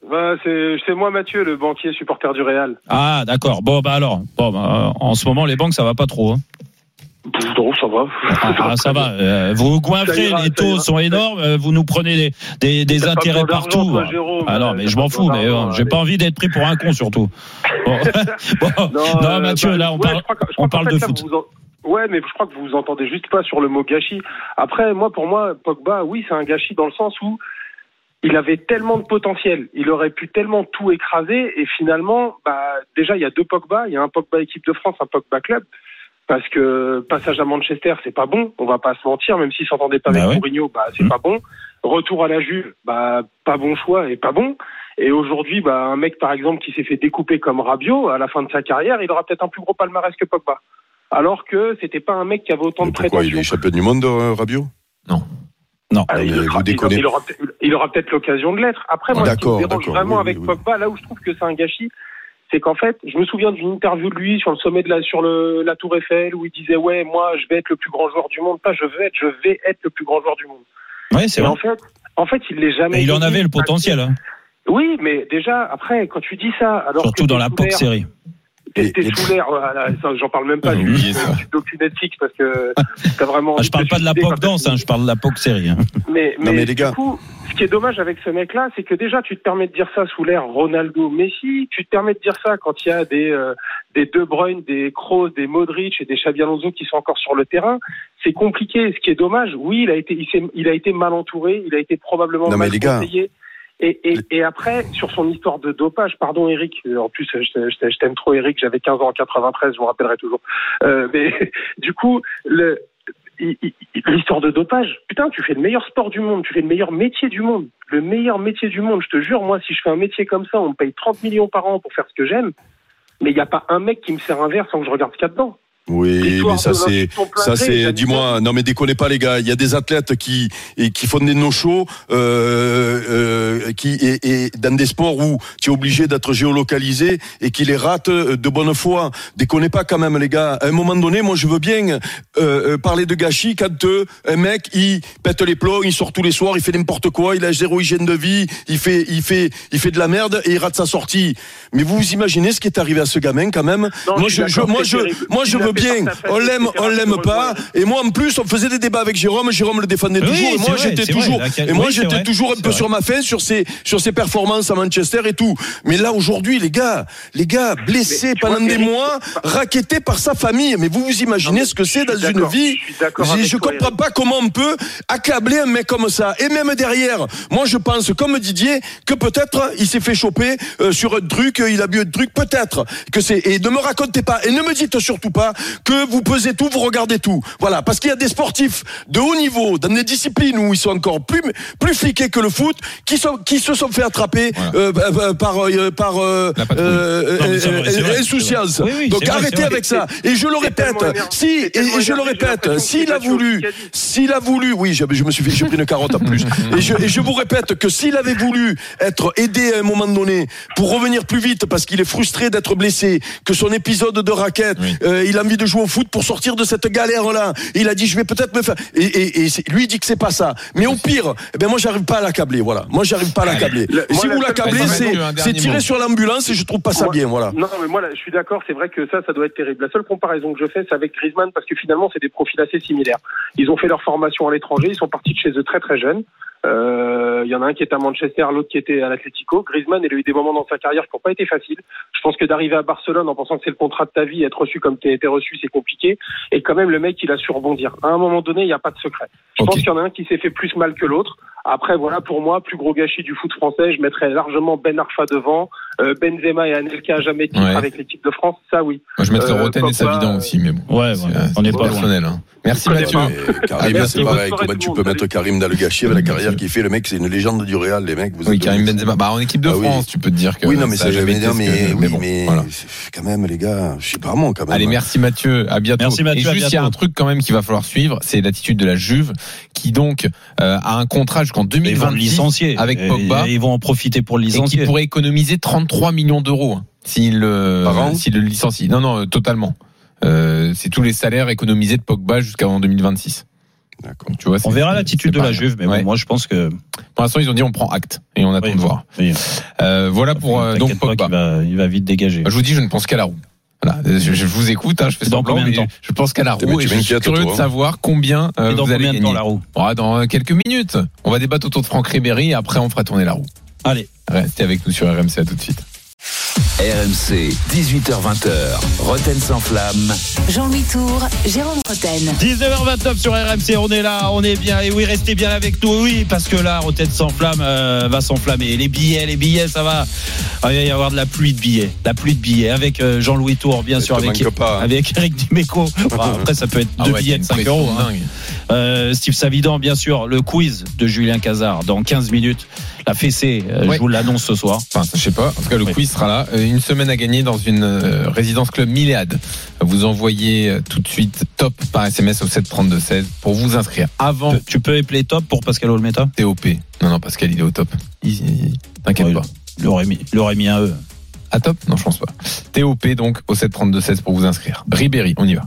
Ouais, c'est, c'est moi Mathieu, le banquier supporter du Real.
Ah, d'accord. Bon, bah alors. Bon, bah, en ce moment, les banques, ça va pas trop. hein.
Non, ça va.
Ah, ah, ça va. euh, vous goinfrez, les taux sont énormes. euh, Vous nous prenez des, des, des intérêts partout.
toi, Jérôme.
Ah non, mais je m'en fous. Mais euh, j'ai pas envie d'être pris pour un con, surtout. *laughs* Bon, *laughs* Bon. non,
euh,
Mathieu,
bah,
là, on
ouais,
parle,
que-
on parle
fait,
de
là,
foot.
en- Ouais, mais je crois que vous vous entendez juste pas sur le mot gâchis. Après, moi, pour moi, Pogba, oui, c'est un gâchis dans le sens où il avait tellement de potentiel, il aurait pu tellement tout écraser, et finalement, bah, déjà, il y a deux Pogba, il y a un Pogba équipe de France, un Pogba club. Parce que passage à Manchester, c'est pas bon, on va pas se mentir, même s'il s'entendait pas
Bah
avec
ouais.
Mourinho, bah c'est
Mhm.
pas bon. Retour à la Juve, bah pas bon choix et pas bon. Et aujourd'hui, bah un mec par exemple qui s'est fait découper comme Rabiot à la fin de sa carrière, il aura peut-être un plus gros palmarès que Pogba. Alors que c'était pas un mec qui avait autant
Mais
de
Pourquoi il est champion du monde, euh, Rabiot?
Non.
Ah, il,
mais
sera-
vous
il-
déconnez.
il aura, peut- il aura peut-être l'occasion de l'être. Après, moi, ce qui me dérange vraiment
oui,
avec
oui, oui.
Pogba, là où je trouve que c'est un gâchis, c'est qu'en fait, je me souviens d'une interview de lui sur le sommet de la, sur le, la Tour Eiffel où il disait ouais, moi, je vais être le plus grand joueur du monde. Pas je vais être, je vais être le plus grand joueur du monde.
Ouais, c'est vrai.
en fait, en fait, il l'est jamais.
Et il en avait le potentiel, hein.
Oui, mais déjà après, quand tu dis ça, alors
surtout
que
dans la
l'air-
série.
T'es sous l'air, ça, j'en parle même pas du, docu Netflix parce que *laughs* t'as vraiment.
Ah, je parle pas de la POC danse, hein, je parle de la POC série. hein.
Mais,
Non, mais les gars.
du coup, ce qui est dommage avec ce mec-là, c'est que déjà, tu te permets de dire ça sous l'ère Ronaldo, Messi. Tu te permets de dire ça quand il y a des, euh, des De Bruyne, des Kroos, des Modric et des Xabi Alonso qui sont encore sur le terrain. C'est compliqué. Ce qui est dommage, oui, il a été, il, a été mal entouré, il a été probablement
Non, mais
mal
les gars.
conseillé. Et, et, et après, sur son histoire de dopage, pardon Eric, euh, en plus je, t'aime trop Eric, j'avais 15 ans en 93, je me rappellerai toujours. Euh, mais *laughs* du coup, l'histoire de dopage, putain, tu fais le meilleur sport du monde, tu fais le meilleur métier du monde, le meilleur métier du monde. Je te jure, moi, si je fais un métier comme ça, on me paye 30 millions par an pour faire ce que j'aime, mais il n'y a pas un mec qui me sert un verre sans que je regarde ce qu'il y a dedans.
Oui, mais ça c'est ça c'est dis-moi non mais déconnez pas les gars, il y a des athlètes qui et qui font des no shows euh, euh, qui et, et dans des sports où tu es obligé d'être géolocalisé et qui les ratent de bonne foi. Déconnez pas quand même les gars. À un moment donné, moi je veux bien euh, euh, parler de gâchis quand euh, un mec il pète les plombs, il sort tous les soirs, il fait n'importe quoi, il a zéro hygiène de vie, il fait il fait il fait de la merde et il rate sa sortie. Mais vous vous imaginez ce qui est arrivé à ce gamin quand même?
Non,
Moi
je
je, moi je moi je veux bien. On l'aime, on l'aime pas. Et moi, en plus, on faisait des débats avec Jérôme. Jérôme le défendait toujours. Et moi, j'étais toujours. Et moi, j'étais un peu sur ma fin sur ses, sur ses performances à Manchester et tout. Mais là, aujourd'hui, les gars, les gars, blessés pendant des mois,
c'est
rackettés par sa famille. Mais vous vous imaginez ce que c'est dans une vie?
je
comprends pas comment on peut accabler un mec comme ça. Et même derrière, moi, je pense, comme Didier, que peut-être il s'est fait choper euh, sur un truc, il a bu un truc, peut-être que c'est. Et ne me racontez pas, et ne me dites surtout pas que vous pesez tout, vous regardez tout. Voilà, parce qu'il y a des sportifs de haut niveau, dans des disciplines où ils sont encore plus plus fliqués que le foot, qui sont qui se sont fait attraper euh, euh, par euh, par euh, euh, euh,
vrai,
insouciance.
Oui, oui,
Donc
vrai,
arrêtez avec ça. Et je le répète, si et, et je le répète, s'il a voulu, s'il a voulu, oui, je me suis fait, j'ai pris une carotte en plus. *laughs* Et je, et je vous répète que s'il avait voulu être aidé à un moment donné pour revenir plus vite parce qu'il est frustré d'être blessé, que son épisode de raquette,
Oui.
euh, il a envie de jouer au foot pour sortir de cette galère-là. Il a dit, je vais peut-être me faire. Et, et, et lui il dit que c'est pas ça. Mais au pire, eh ben moi j'arrive pas à l'accabler. Voilà, moi j'arrive pas à l'accabler. Si vous l'accablez, c'est tirer sur l'ambulance et je trouve pas ça
Moi-
bien. Voilà.
Non, mais moi, là, je suis d'accord. C'est vrai que ça, ça doit être terrible. La seule comparaison que je fais, c'est avec Griezmann, parce que finalement, c'est des profils assez similaires. Ils ont fait leur formation à l'étranger. Ils sont partis de chez eux très très jeunes. Euh, Il y en a un qui était à Manchester, l'autre qui était à l'Atlético. Griezmann, il a eu des moments dans sa carrière qui n'ont pas été faciles. Je pense que d'arriver à Barcelone en pensant que c'est le contrat de ta vie, être reçu comme tu as été reçu, c'est compliqué. Et quand même, le mec, il a su rebondir. À un moment donné, il n'y a pas de secret. Je pense qu'il y en a un qui s'est fait plus mal que l'autre.
Après, voilà, pour moi, plus gros gâchis du foot français, je mettrais largement Ben Arfa devant, euh, Benzema et Anelka jamais titre
Ouais.
avec l'équipe de France, ça oui.
Moi, je mettrais
Euh,
Roten et Savidan aussi, mais bon.
Ouais,
c'est-
ouais,
c'est
on n'est pas
personnel. hein. Merci Mathieu.
Karim, c'est pareil. Comment tu peux mettre Karim dans le gâchis avec la carrière qu'il fait Le mec, c'est une légende du Real, les mecs. Vous
Oui, Karim Benzema. Bah, en équipe de
Ah oui.
France, tu peux te dire que.
Oui, non, mais
ça jamais que-
mais, oui,
bon,
mais quand même, les gars, je sais pas moi, quand même.
Allez, merci Mathieu, à bientôt.
Merci Mathieu,
Et juste, il y a un truc quand même qu'il va falloir suivre, c'est l'attitude de la Juve, qui donc euh, a un contrat jusqu'en
Ils vont le
2026
licencier.
avec Pogba.
et Ils vont en profiter pour le
et qui
licencier.
pourrait économiser 33 millions d'euros hein, s'il le,
an
s'il le licencie. Non, non, euh, totalement. Euh, c'est tous les salaires économisés de Pogba jusqu'en 2026.
D'accord.
Donc, tu vois,
On verra l'attitude de la. Juve, mais bon, moi je pense que.
Pour l'instant, ils ont dit on prend acte et on attend
Oui,
de voir.
oui.
Euh, voilà pour euh, donc Pogba.
va, il va vite dégager.
Je vous dis, je ne pense qu'à la roue. Voilà, je, je vous écoute, hein, je fais
Dans
semblant,
combien de
mais
temps
je pense qu'à la roue et je suis curieux
toi,
de
hein.
savoir combien euh,
dans
vous allez
combien de
gagner.
temps la roue?
Ah, dans quelques minutes. On va débattre autour de Franck Ribéry et après on fera tourner la roue.
Allez.
Restez avec nous sur RMC, à tout de suite.
RMC, 18h20h, Roten sans flamme.
Jean-Louis Tour, Jérôme Roten.
19h29 sur RMC, on est là, on est bien. Et oui, restez bien avec nous, oui, parce que là, Rotten sans flamme euh, va s'enflammer. Les billets, les billets, ça va. Ah, Il va y avoir de la pluie de billets, la pluie de billets avec euh, Jean-Louis Tour, bien sûr, avec,
hein.
avec Eric Dimeco. Enfin, après, ça peut être deux
ouais,
billets de
une
5 euros. hein. Euh, Steve Savidan, bien sûr, le quiz de Julien Cazard dans 15 minutes. La fessée, euh,
Ouais.
je vous l'annonce ce soir.
Enfin, je sais pas. En tout cas, le quiz sera là. Euh, Une semaine à gagner dans une résidence club Milléade. Vous envoyez tout de suite top par SMS au 732-16 pour vous inscrire. Avant
Tu- peux épeler top pour Pascal Olmeta?
TOP. Non, non, Pascal, il est au top. T'inquiète pas.
Il aurait mis, il aurait mis un E.
À top Non, je pense pas. TOP donc au 732-16 pour vous inscrire. Ribéry, on y va.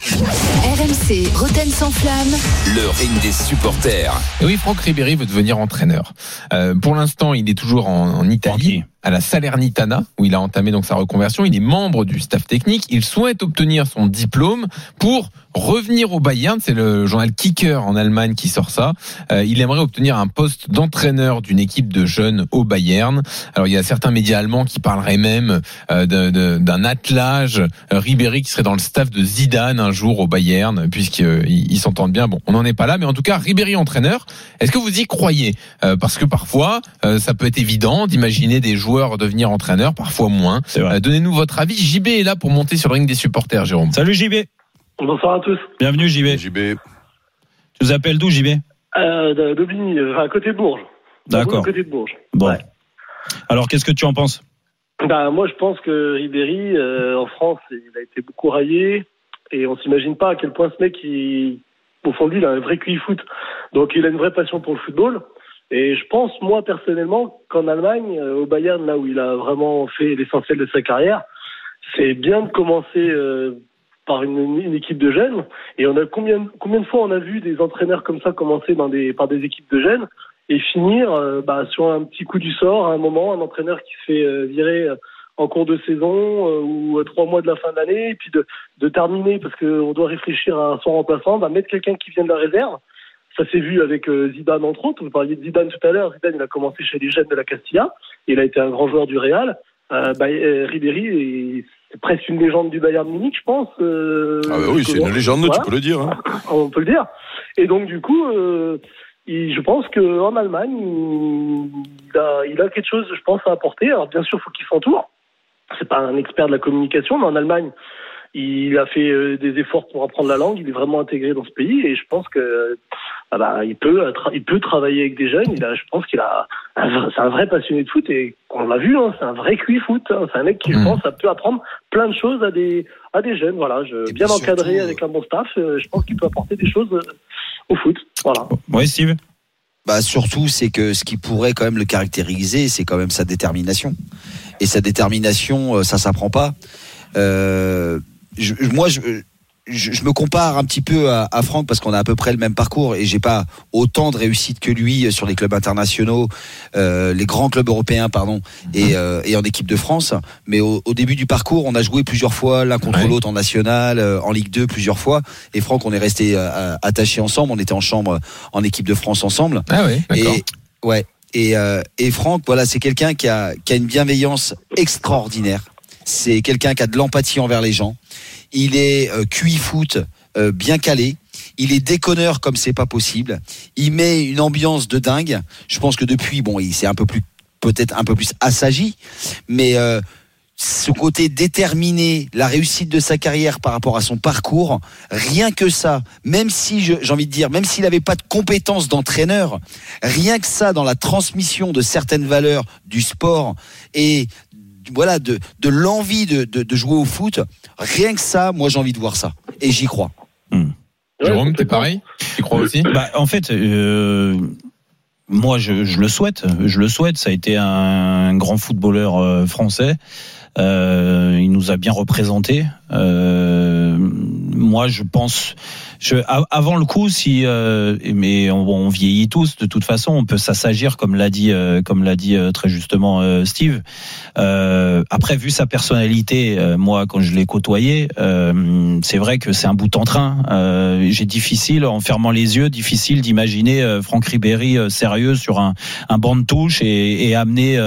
RMC, Roten sans flamme.
Le ring des supporters.
Et oui, Franck Ribéry veut devenir entraîneur. Euh, pour l'instant, il est toujours en, en Italie. À la Salernitana, où il a entamé donc sa reconversion. Il est membre du staff technique. Il souhaite obtenir son diplôme pour revenir au Bayern. C'est le journal Kicker en Allemagne qui sort ça. Euh, il aimerait obtenir un poste d'entraîneur d'une équipe de jeunes au Bayern. Alors, il y a certains médias allemands qui parleraient même euh, d'un attelage euh, Ribéry qui serait dans le staff de Zidane un jour au Bayern, puisqu'ils ils s'entendent bien. Bon, on n'en est pas là, mais en tout cas, Ribéry entraîneur. Est-ce que vous y croyez? Parce que parfois, ça peut être évident d'imaginer des joueurs devenir entraîneurs, parfois moins. Euh, Donnez-nous votre avis. JB est là pour monter sur le ring des supporters, Jérôme.
Salut JB.
Bonsoir à tous.
Bienvenue JB.
JB.
Tu nous appelles d'où JB
Euh, de- d'Aubigny, enfin, à côté de Bourges.
D'accord.
À côté de Bourges.
Bon.
Ouais.
Alors, qu'est-ce que tu en penses?
Bah, moi, je pense que Ribéry, euh, en France, il a été beaucoup raillé. Et on s'imagine pas à quel point ce mec, il, au fond de lui, il a un vrai QI foot. Donc, il a une vraie passion pour le football. Et je pense, moi, personnellement, qu'en Allemagne, euh, au Bayern, là où il a vraiment fait l'essentiel de sa carrière, c'est bien de commencer euh, par une, une équipe de jeunes. Et on a combien, combien de fois on a vu des entraîneurs comme ça commencer dans des, par des équipes de jeunes et finir euh, bah, sur un petit coup du sort à un moment, un entraîneur qui se fait virer en cours de saison ou à trois mois de la fin de l'année, et puis de, de terminer parce qu'on doit réfléchir à son remplaçant, bah, mettre quelqu'un qui vient de la réserve. Ça s'est vu avec euh, Zidane entre autres. Vous parliez de Zidane tout à l'heure. Zidane, il a commencé chez les jeunes de la Castilla. Il a été un grand joueur du Real. Euh, bah, euh, Ribéry, est- c'est presque une légende du Bayern Munich, je pense. euh,
Ah bah oui, c'est une légende,
Voilà
tu peux le dire. hein. *laughs*
on peut le dire. Et donc du coup, euh, il- je pense qu'en Allemagne, il a, il a quelque chose, je pense, à apporter. Alors bien sûr, faut qu'il s'entoure. C'est pas un expert de la communication, mais en Allemagne, il a fait des efforts pour apprendre la langue. Il est vraiment intégré dans ce pays, et je pense que ah bah, il peut, euh, tra- il peut travailler avec des jeunes. Il a, je pense qu'il a, un vrai- c'est un vrai passionné de foot, et on l'a vu, hein, c'est un vrai QI foot. hein. C'est un mec qui, je
Mhm.
pense, ça peut apprendre plein de choses à des, à des jeunes. Voilà, je, bien encadré
surtout,
avec un bon staff, euh, je pense qu'il peut apporter des choses euh, au foot. Voilà.
Oui, Steve?
Bah surtout, c'est que ce qui pourrait quand même le caractériser, c'est quand même sa détermination. Et sa détermination, ça s'apprend pas. Euh, je, moi, je, je, je me compare un petit peu à, à Franck parce qu'on a à peu près le même parcours et j'ai pas autant de réussite que lui sur les clubs internationaux, euh, les grands clubs européens, pardon, et, euh, et en équipe de France. Mais au, au début du parcours, on a joué plusieurs fois l'un contre
Ouais.
l'autre en national, euh, en Ligue 2 plusieurs fois. Et Franck, on est resté euh, attachés ensemble. On était en chambre en équipe de France ensemble.
Ah oui, d'accord.
Et ouais. Et, euh, et Franck, voilà, c'est quelqu'un qui a, qui a une bienveillance extraordinaire. C'est quelqu'un qui a de l'empathie envers les gens. Il est euh, QI foot euh, bien calé. Il est déconneur comme c'est pas possible. Il met une ambiance de dingue. Je pense que depuis, bon, il s'est un peu plus, peut-être un peu plus assagi, mais euh, ce côté déterminé, la réussite de sa carrière par rapport à son parcours, rien que ça, même si j'ai envie de dire, même s'il n'avait pas de compétences d'entraîneur, rien que ça dans la transmission de certaines valeurs du sport et voilà de, de l'envie de, de, de jouer au foot, rien que ça, moi j'ai envie de voir ça et j'y crois.
Jérôme, t'es pareil Tu crois aussi
Bah, en fait, euh, moi, je, je le souhaite. Je le souhaite. Ça a été un grand footballeur euh, français. Euh, il nous a bien représenté. Euh, moi, je pense. Je, avant le coup, si euh, mais on, on vieillit tous de toute façon, on peut s'assagir comme l'a dit, euh, comme l'a dit euh, très justement euh, Steve. Euh, après, vu sa personnalité, euh, moi, quand je l'ai côtoyé, c'est vrai que c'est un bout en train. J'ai difficile, en fermant les yeux, difficile d'imaginer Franck Ribéry sérieux sur un, un banc de touche et, et amener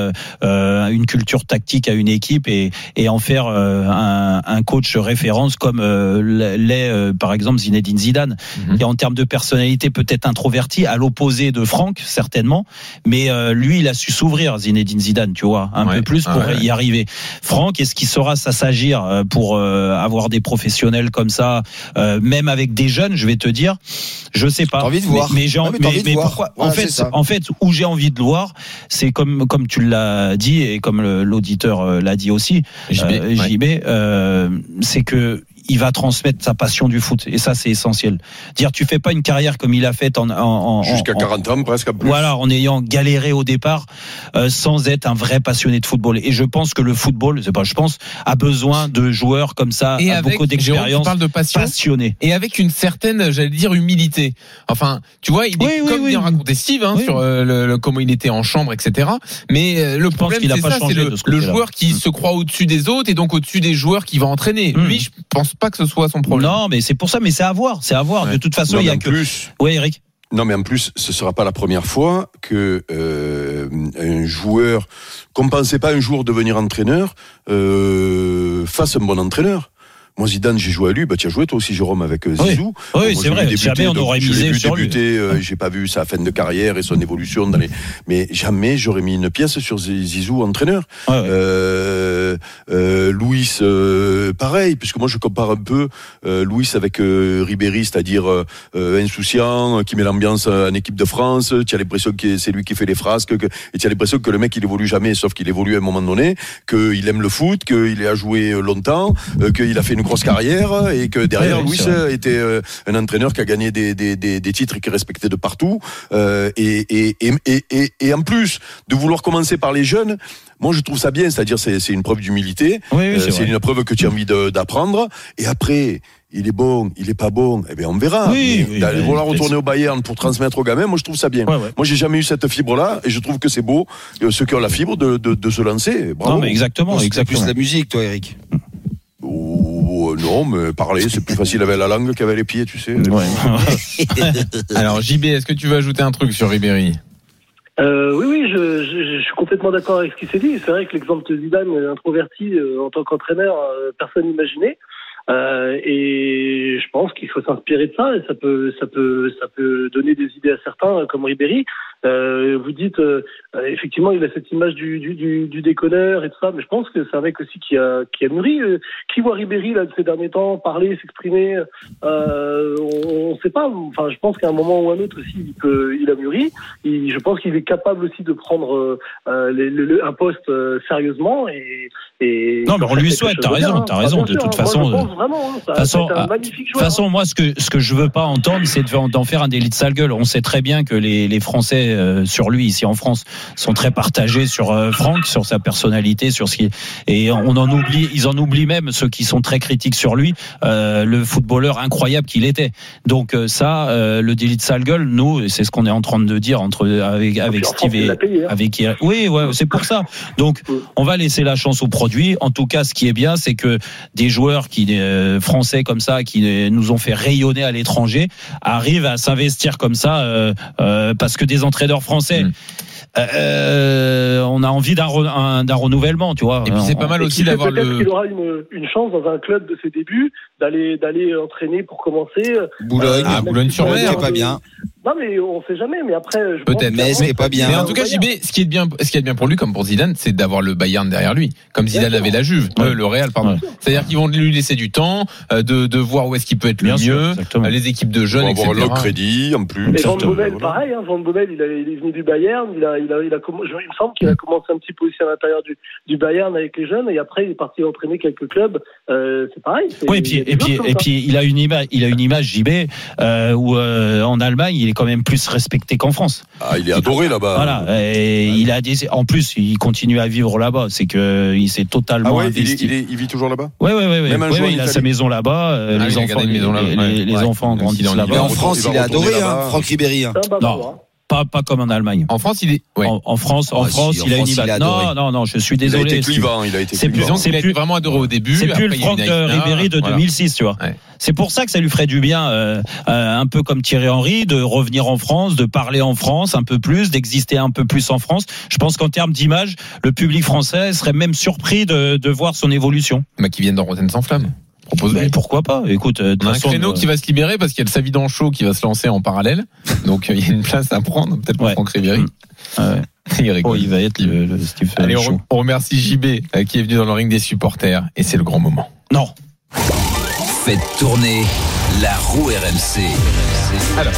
une culture tactique à une équipe et, et en faire un, un coach référence comme l'est par exemple Zinedine Zidane,
Mhm.
qui en termes de personnalité peut-être introverti, à l'opposé de Franck certainement, mais euh, lui il a su s'ouvrir Zinedine Zidane, tu vois, un
Ouais.
peu plus pour
Ah ouais.
y arriver. Franck, est-ce qu'il saura s'assagir euh, pour euh, avoir des professionnels comme ça, euh, même avec des jeunes, je vais te dire, je sais pas.
Envie de
Mais-
voir.
Mais, j'ai
mais
mais-
envie de
mais
voir.
pourquoi?
Voilà,
En fait, en où j'ai envie de le voir, c'est comme comme tu l'as dit et comme l'auditeur l'a dit aussi,
JB, ouais.
C'est que il va transmettre sa passion du foot et ça c'est essentiel. Dire tu fais pas une carrière comme il a fait en, en, en-
Jusqu'à
en-
40 ans, presque à plus.
voilà, en ayant galéré au départ, euh, sans être un vrai passionné de football. Et je pense que le football, c'est pas, je pense, a besoin de joueurs comme ça,
Et
a
avec,
beaucoup d'expérience,
de passion
passionnés.
et avec une certaine, j'allais dire, humilité. Enfin, tu vois, il est
Oui,
comme
oui.
bien raconté Steve hein,
Oui.
sur euh, le, le- comment il était en chambre, etc. Mais euh, le problème,
qu'il a
c'est
pas
ça, c'est
changé
le, le joueur qui
Mm.
se croit au-dessus des autres et donc au-dessus des joueurs qui va entraîner.
Mm.
Lui, je pense pas que ce soit son problème.
Non, mais c'est pour ça, mais c'est à voir, c'est à voir.
Ouais.
De toute façon,
Non,
il y
mais
a
en
que.
plus,
Oui, Eric.
Non, mais en plus, ce sera pas la première fois que euh, un joueur qu'on pensait pas un jour devenir entraîneur euh, fasse un bon entraîneur. Moi, Zidane, j'ai joué à lui. Bah, tu as joué toi aussi, Jérôme, avec euh,
Oui.
Zizou.
Oui, c'est vrai.
débuté,
Jamais on aurait misé sur lui.
débuter, euh, j'ai pas vu sa fin de carrière et son évolution dans les. Mais jamais j'aurais mis une pièce sur Zizou entraîneur.
Ouais, ouais.
Euh, euh, Louis, euh, pareil, puisque moi je compare un peu euh, Louis avec Ribéry, c'est-à-dire insouciant, qui met l'ambiance en équipe de France. Tu as l'impression que c'est lui qui fait les frasques, que, et tu as l'impression que le mec il évolue jamais, sauf qu'il évolue à un moment donné, qu'il aime le foot, qu'il a joué longtemps, qu'il a fait une grosse carrière et que derrière
Ouais,
Louis
c'est
était euh, un entraîneur qui a gagné des, des, des, des titres et qui est respecté de partout. Euh, et, et, et, et, et, et en plus de vouloir commencer par les jeunes, moi je trouve ça bien, c'est-à-dire c'est c'est une preuve d'humilité.
Oui, oui,
Euh,
c'est
c'est une preuve que tu as envie de- d'apprendre. Et après, il est bon, il est pas bon, eh bien on verra.
Oui, oui,
d'aller
oui,
vouloir retourner
c'est-
au Bayern pour transmettre aux gamins, moi je trouve ça bien.
Ouais, ouais.
Moi j'ai jamais eu cette fibre-là et je trouve que c'est beau, ceux qui ont la fibre, de, de, de se lancer. Bravo.
Non, mais exactement,
C'était
exactement.
plus la musique, toi, Eric.
Oh, non, mais parler, c'est plus facile avec la langue qu'avec les pieds, tu sais.
Ouais. *laughs*
Alors JB, est-ce que tu veux ajouter un truc sur Ribéry
Euh, oui, oui, je, je, je suis complètement d'accord avec ce qui s'est dit. C'est vrai que l'exemple de Zidane, euh, introverti euh, en tant qu'entraîneur, euh, personne n'imaginait. Euh, et je pense qu'il faut s'inspirer de ça et ça peut, ça peut, ça peut donner des idées à certains, euh, comme Ribéry. Euh, vous dites, euh, euh, effectivement, il a cette image du, du, du, du déconneur et tout ça, mais je pense que c'est un mec aussi qui a, qui a mûri. Euh, qui voit Ribéry là de ces derniers temps parler, s'exprimer euh, On ne sait pas. Enfin, je pense qu'à un moment ou un autre aussi, il peut, il a mûri. Il- je pense qu'il est capable aussi de prendre les- le- un poste euh, sérieusement et, et
Non, mais on lui souhaite,
chose
t'as raison, t'as
hein.
raison, de toute façon,
Moi, pense vraiment. hein, ça,
façon,
un
ah,
magnifique
De toute
joueur.
façon, moi, ce que ce que je veux pas entendre, c'est d'en faire un délit de sale gueule. On sait très bien que les, les Français euh, sur lui ici en France sont très partagés sur euh, Franck, sur sa personnalité, sur ce qui et on en oublie, ils en oublient même ceux qui sont très critiques sur lui, euh, le footballeur incroyable qu'il était. Donc euh, ça, euh, le délit de sale gueule, nous, c'est ce qu'on est en train de dire entre avec avec
en France,
Steve
il
et
payé, hein.
avec. Oui, ouais, c'est pour ça. Donc on va laisser la chance au produit. En tout cas, ce qui est bien, c'est que des joueurs qui euh, français comme ça, qui euh, nous ont fait rayonner à l'étranger, arrivent à s'investir comme ça, euh, euh, parce que des entraîneurs français.
Mm.
euh, on a envie d'un re- un- d'un renouvellement, tu vois.
Et puis c'est pas mal aussi d'avoir
peut-être
le.
qu'il aura une, une chance dans un club de ses débuts d'aller d'aller entraîner pour commencer.
Boulogne.
Ah, Boulogne-sur-Mer.
Boulogne, qui est pas bien.
Non mais on sait jamais. Mais après, je
Peut-être.
pense
Mais ce qui est pas bien.
Mais en tout cas, JB, ce qui est bien, ce qui est bien pour lui, comme pour Zidane, c'est d'avoir le Bayern derrière lui, comme Zidane avait la Juve,
Ouais.
euh, le Real, pardon.
Ouais.
C'est-à-dire qu'ils vont lui laisser du temps, euh, de, de voir où est-ce qu'il peut être
Bien
le
sûr,
mieux,
exactement.
euh, les équipes de jeunes,
Pour
etc.
avoir le crédit en plus.
Et Van Bommel, pareil. Hein, Van Bommel, il, est venu du Bayern. Il a, il a, il a, comm- je- il me semble qu'il a commencé un petit peu aussi à l'intérieur du, du Bayern avec les jeunes, et après il est parti entraîner quelques clubs. Euh, c'est pareil. c'est-
Oui, et puis et puis et puis il a une image, il a une image JB euh, où euh, en Allemagne il est quand même plus respecté qu'en France.
Ah, il est adoré là-bas.
Voilà, et il a des, en plus il continue à vivre là-bas, c'est que il s'est totalement
Ah ouais, il, est-
investi.
il, est- il vit toujours là-bas? Même un
Ouais,
joueur
ouais, il a sa maison là-bas, euh,
Ah,
les enfants, les,
ouais.
les- les
Ouais.
enfants grandissent là-bas.
en France, il est adoré, hein, Franck Ribéry. hein.
Non. Pas, pas comme en Allemagne.
En France, il est. Ouais.
En, en France, en
Ah,
France,
si, en
il a
France,
une
il a
Non,
adoré.
non, non, je suis
Il a
désolé.
été clivant, il a été
C'est plus-
a
plus-
vraiment adoré au début.
C'est plus
après,
le Franck
une
Ribéry de
voilà.
2006, tu vois.
Ouais.
C'est pour ça que ça lui ferait du bien, euh, euh, un peu comme Thierry Henry, de revenir en France, de parler en France un peu plus, d'exister un peu plus en France. Je pense qu'en termes d'image, le public français serait même surpris de, de voir son évolution.
Bah, qui viennent dans Rotten sans flamme. Propose
Mais pourquoi pas? Écoute, euh, de
un créneau
euh,
qui va se libérer parce qu'il y a le Savidan Show qui va se lancer en parallèle. *laughs* Donc euh, il y a une place à prendre, peut-être pour
Ouais.
Franck Ribéry.
ah ouais. *laughs*
Il.
Oh, il va être le, le Steve
Allez, on, remercie JB qui est venu dans le ring des supporters et c'est le grand moment.
Non.
Faites tourner la roue RMC.
Alors,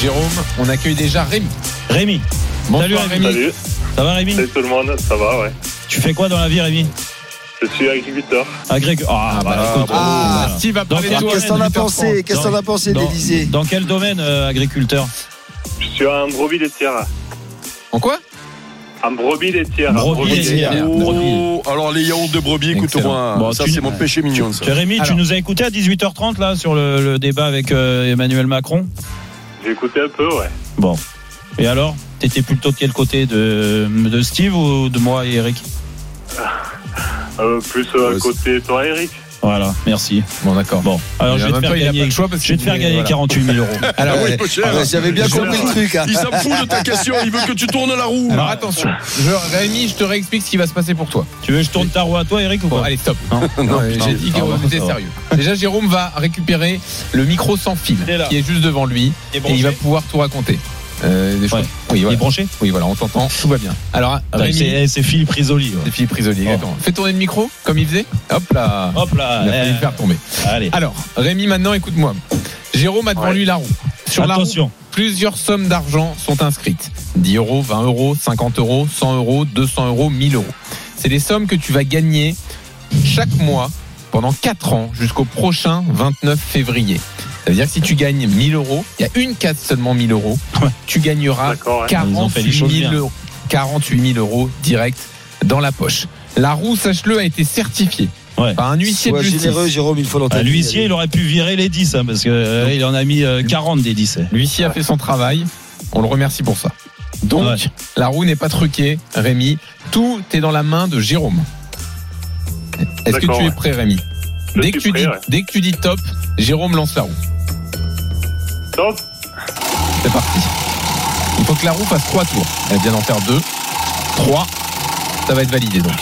Jérôme, on accueille déjà Rémi.
Rémi.
Bonsoir
Salut,
Rémi.
Salut,
Ça va Rémi?
Salut tout le monde, ça va, ouais.
Tu fais quoi dans la vie Rémi?
Je suis agriculteur.
Ah,
Ah,
bah,
bah,
écoute,
ah,
voilà.
Steve parler
quel
de toi.
Qu'est-ce que t'en as pensé Qu'est-ce que t'en as pensé de
Dans- quel domaine, euh, agriculteur
Je suis un brebis laitière.
En quoi
Un brebis laitière.
Brebis laitière.
Oh, alors les yaourts de brebis, écoute-moi,
Bon,
ça
tu-
c'est mon péché mignon. Ça.
Tu- nous as écouté à 18h30 là sur le, le débat avec euh, Emmanuel Macron
J'ai écouté un peu, ouais.
Bon. Et alors? T'étais plutôt de quel côté de, de Steve ou de moi et Eric?
Euh, plus euh,
Ouais,
à côté toi, Eric.
Voilà, merci.
Bon, d'accord.
Bon, alors je
en
vais te
même
faire
temps, il a pas
gagner,
le choix parce
je vais te
qu'il
faire gagner
voilà.
48 000 euros. *laughs*
Alors,
Ah oui,
Ouais.
peu cher.
Ouais, J'avais bien
Il s'en
compris le
fout.
truc. hein.
Il s'en fout de ta question, il veut que tu tournes la roue.
alors attention, je, Rémi, je te réexplique ce qui va se passer pour toi.
Tu veux que je tourne ta roue à toi, Eric, ou
Bon,
pas
allez, stop.
Non.
Non, J'ai dit qu'on était
ça va.
sérieux. Déjà, Jérôme va récupérer le micro sans fil
Il est là.
qui est juste devant lui et il va pouvoir tout raconter. Euh, des choses.
Ouais.
Oui,
Il est
voilà.
branché
Oui, voilà, on t'entend, tout va bien. Alors,
Attends,
Rémi,
C'est c'est Philippe Risoli. ouais.
c'est Philippe Risoli, exactement. Fais tourner le micro comme il faisait. Hop là.
Hop là.
Il a failli
eh,
le faire tomber.
Allez.
Alors, Rémi, maintenant, écoute-moi. Jérôme a devant
Ouais.
lui la roue. Sur la roue,
Attention.
plusieurs sommes d'argent sont inscrites. 10 euros, 20 euros, 50 euros, 100 euros, 200 euros, 1000 euros. C'est des sommes que tu vas gagner chaque mois pendant 4 ans jusqu'au prochain 29 février. Ça veut dire que si tu gagnes 1000 euros, il y a une case seulement 1000 euros, tu gagneras
D'accord, ouais.
Ils ont fait les
48
choses
000
bien.
euros, 48 000 euros direct dans la poche. La roue, sache-le, a été certifiée
Ouais.
par un huissier de
Sois
justice.
généreux, Jérôme, il faut
Ah,
l'entendre.
L'huissier, il aurait pu virer les 10, hein, parce que euh, il en a mis euh, 40 des 10.
L'huissier a fait son travail. On le remercie pour ça. Donc,
Ouais.
la roue n'est pas truquée, Rémi. Tout est dans la main de Jérôme. Est-ce que tu es
ouais.
prêt, Rémi?
Je
dès
suis
que, tu
prêt,
dis,
ouais.
dès que tu dis top, Jérôme lance la roue. C'est parti. Il faut que la roue fasse trois tours. Elle vient d'en faire deux. Trois. Ça va être validé donc.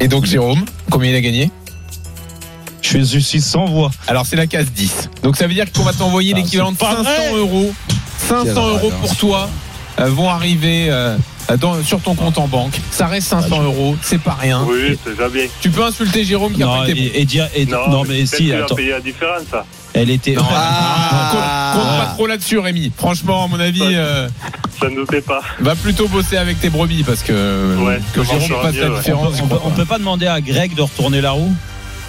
Et donc Jérôme, combien il a gagné?
Je suis, sans voix.
Alors c'est la case 10. Donc ça veut dire qu'on va t'envoyer
Ah,
l'équivalent de
c'est pas
500
vrai.
euros. 500
Quelle
euros pour toi euh, vont arriver euh, dans- sur ton compte en banque. Ça reste 500 euros, c'est pas rien.
Oui, c'est déjà bien.
Tu peux insulter Jérôme qui a
Non,
pas été
et, et dire- et- non, mais si, attends.
la différence, ça.
Elle était.
Non,
Ah.
compte, compte pas trop là-dessus Rémi. Franchement à mon avis euh,
Je ne doutais pas.
va plutôt bosser avec tes brebis parce que,
Ouais,
que
ça
Jérôme la
ouais.
différence.
on, peut, on peut pas demander à Greg de retourner la roue?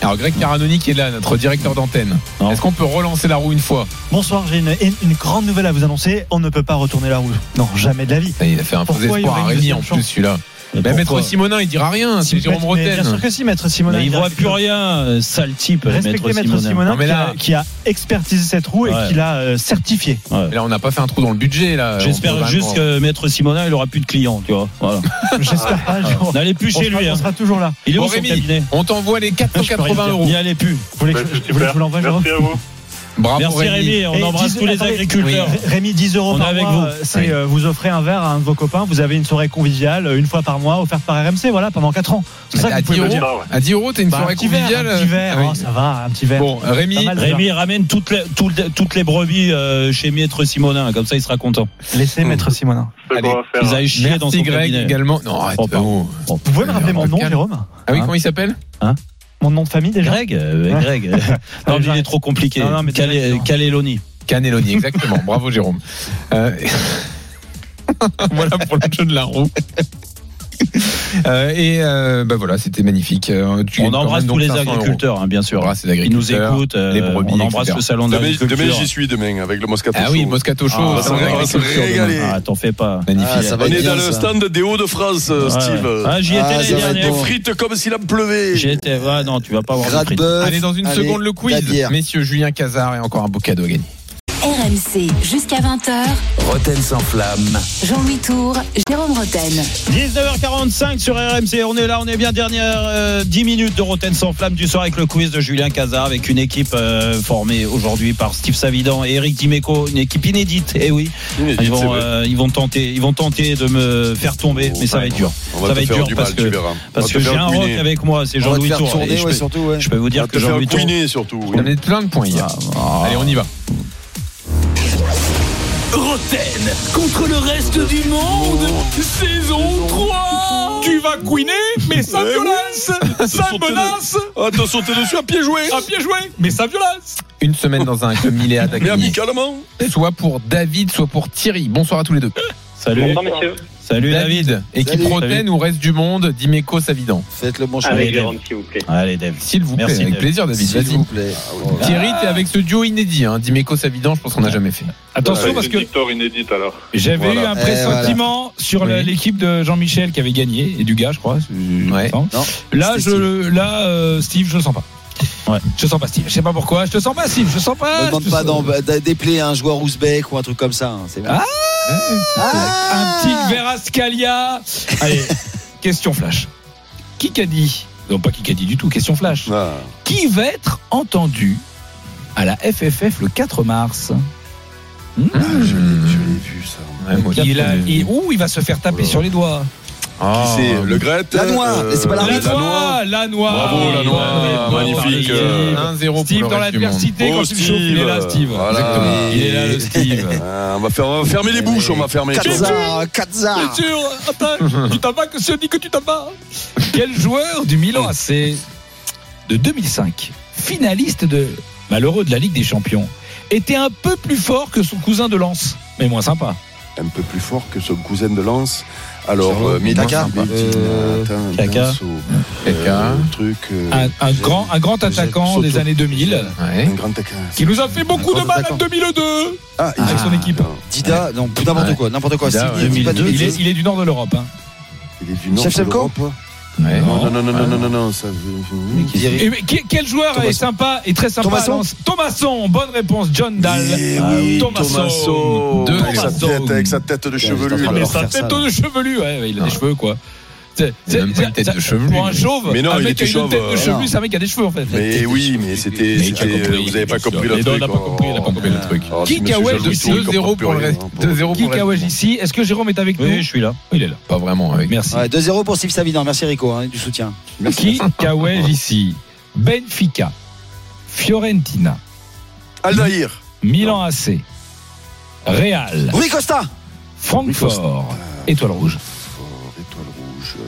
Alors Greg Caranoni qui est là, notre directeur d'antenne. Est-ce qu'on peut relancer la roue une fois?
Bonsoir, j'ai une, une grande nouvelle à vous annoncer. On ne peut pas retourner la roue. Non, jamais de la vie.
Il a fait un faux espoir à Rémi en plus celui-là.
Mais
Maître Simonin il dira rien, c'est
Si,
Jérôme
Bien sûr que si, Maître Simonin.
Mais il voit plus rien, euh, sale type.
Respectez Maître Simonin, qui, a, qui a expertisé cette roue
Ouais.
et qui l'a euh, certifiée.
Ouais.
Là on n'a pas fait un trou dans le budget là.
J'espère juste que Maître Simonin, il aura plus de clients, tu vois. Voilà. *laughs*
J'espère pas.
N'allez plus
On
chez
sera-
lui.
On
hein.
sera toujours là.
Il est
Bon,
où son cabinet
On t'envoie les *laughs*
Je peux rien
480
dire.
euros.
N'y allez plus.
Vous voulez que,
Bah,
je- vous je l'envoie, Jérôme
Merci à vous.
Bravo
Merci
Rémi.
Rémi, on
Et
embrasse
10
tous les
attendez,
agriculteurs.
Ré- Rémi, 10 euros
On est
par
avec
mois,
vous.
euh, c'est
Oui.
euh, vous offrez un verre à un de vos copains, vous avez une soirée conviviale euh, une fois par mois offerte par RMC, voilà, pendant 4 ans. C'est ça que
À
vous pouvez
10
me
euros,
dire.
À 10 euros, t'as une
Bah,
soirée
un petit verre,
conviviale.
un petit verre,
oui.
oh, ça va, un petit verre.
Bon, Rémi,
mal.
Rémi ramène toutes les, toutes, toutes les brebis euh, chez Maître Simonin, comme ça il sera content.
Laissez maître Simonin.
Allez,
va faire.
Ils aillent chier dans son
Greg également. Non, arrête.
Oh,
oh.
Vous pouvez me rappeler mon nom. Jérôme
Ah oui,
Hein
comment il s'appelle?
Mon nom de famille déjà
Greg, euh. Greg. *laughs* non, il est trop compliqué.
Non, non, mais
Calé-. Caléloni.
Exactement. Bravo Jérôme. Euh, *laughs* voilà pour le jeu de la roue. *laughs* Euh, et euh, bah voilà, c'était magnifique. Euh, tu
On embrasse tous les
500 euros.
agriculteurs, hein, bien sûr.
On embrasse les
Ils nous écoutent. euh,
les brebis,
on embrasse
etc.
le salon
Demain,
d'agriculture.
demain, j'y suis demain avec le Moscato
Ah
Show.
oui, Moscato Show.
Ah,
ça va, se régaler.
Ah, t'en fais pas.
Magnifique.
Ah, ça va
On est dans le stand des Hauts-de-France,
Ouais.
Steve.
Ah, j'y étais
Ah,
l'année
Des
dernière.
bon.
frites comme s'il en pleuvait.
J'y étais. Ouais, non, tu vas pas avoir de
Gras de
frites.
bœuf.
Allez, dans une seconde, le quiz. Messieurs, Julien Cazard et encore un beau cadeau à gagner.
RMC jusqu'à 20h.
Roten sans flamme.
Jean-Louis Tour, Jérôme Roten.
19h45 sur RMC, on est là, on est bien dernière euh, 10 minutes de Roten sans flamme du soir avec le quiz de Julien Cazard avec une équipe euh, formée aujourd'hui par Steve Savidan et Eric Dimeco, une équipe inédite. Et oui,
Inédite,
ils
c'est
vont,
vrai.
euh, ils vont tenter, ils vont tenter de me faire tomber, mais ça va être dur.
Va
ça va être dur
du
parce
mal,
que parce que j'ai un rock avec moi, c'est Jean-Louis Tour.
tourner,
je,
ouais,
peux,
surtout, ouais.
je peux vous
On
dire
va
que Jean-Louis Tour.
surtout. oui.
On a plein de points hier.
Ah,
Allez, on y va.
Roten contre le reste du monde, saison 3
Tu vas couiner, mais ça
Eh
violence Ça
Sauter
menace
t'as sauté dessus à pied joué.
À pied joué, mais ça violence
Une semaine dans un club milléade à
Mais amicalement.
Soit pour David, soit pour Thierry. Bonsoir à tous les deux.
Salut,
Bonsoir, messieurs.
Salut David.
Équipe
Salut.
Roten ou reste du monde, Dimeco Savidan.
Faites le bon choix.
Allez.
Jérôme, s'il vous plaît.
Allez Dave.
S'il vous plaît,
Merci,
avec
Dave.
plaisir David,
S'il vous plaît.
Thierry, t'es avec ce duo inédit, hein, Dimeco Savidan, je pense qu'on n'a jamais fait.
Attention parce que
victoire inédite alors.
j'avais
Voilà.
eu un
Eh,
pressentiment sur
Oui.
l'équipe de Jean-Michel qui avait gagné et du gars, je crois.
Ouais.
Non.
Là, je, là, euh, Steve, je le sens pas.
Ouais.
Je sens pas Steve. Je sais pas pourquoi. Je te sens pas Steve. Je sens pas.
Ne demande pas
sens-
d'épeler un joueur ouzbek ou un truc comme ça. hein, c'est.
Ah
Ah
Un petit Verascalia. *laughs* Allez, question flash. Qui qu'a dit Non, pas qui qu'a dit du tout. Question flash.
Ah.
Qui va être entendu à la FFF le 4 mars? Hmm
Je l'ai je l'ai vu ça.
Ouais,
il, a- il- ouh, il va se faire taper
Oh
sur les doigts.
Ah.
Qui c'est Le Grette
La noix,
euh,
c'est pas la
La
Arbitre.
noix, la noix.
Bravo, la noix, magnifique,
Steve.
euh,
1-0 pour
Steve
le
dans l'adversité
Oh,
quand il chauffe, il est là, Steve.
Voilà.
Exactement.
Il est là, le Steve.
Ah, *laughs* on, va faire, on va fermer les bouches, on va fermer.
Katzar, Katzar.
Bien sûr, attends, tu t'en vas que si on dit que tu t'en vas. Quel joueur du Milan AC de 2005, finaliste de malheureux de la Ligue des Champions, était un peu plus fort que son cousin de Lens, mais moins sympa.
Un peu plus fort que son cousin de Lens. Alors, euh, Medina,
Euh,
Kaka.
Euh, truc. euh,
Un, grand, un grand attaquant des années 2000
Ouais.
Un grand attaquant.
qui nous a fait beaucoup de mal en
attaquant.
2002
Ah,
avec son équipe.
Dida, non, n'importe quoi, n'importe quoi.
Dida,
S'il
ouais,
dit pas de
2002.
Il est,
bêtises.
il est du nord de l'Europe. hein.
Il est du nord de
Shevchenko
l'Europe.
Ouais.
Non, non, non, non, non, non, non, ça.
Et mais quel joueur est sympa et très sympa Lens Thomasson, bonne réponse. John Dahl.
Eh
Ah
oui,
Thomasson.
Thomasson.
Deux
Avec sa tête, avec sa tête de chevelu.
Ah, sa tête
ça,
de chevelu, ouais, il a des
Non.
cheveux quoi. C'est-
même pas une tête de chevelu,
Pour un chauve,
Mais non,
un
il
mec
était
qui a une
chauve,
tête de
euh,
chevelu,
non.
c'est un mec qui a des cheveux en fait.
Mais oui, mais c'était.
Compris,
Vous n'avez pas compris le
Mais
truc.
il n'a pas compris, il n'a pas compris le truc.
Alors,
Qui
si monsieur
Kawel
Jean-Louis
de
Tour, il
2-0
comprend
pour le reste.
rien.
2-0 pour
Kikawaj ici, est-ce que Jérôme est avec nous
Oui, je suis là.
Il est là.
Pas vraiment avec.
Merci.
Ouais, 2-0 pour Steve Savidan. Merci Rico hein, du soutien.
Qui Kawaj ici Benfica, Fiorentina,
Aldaïr.
Milan AC, Real,
Rui Costa.
Francfort, Étoile Rouge.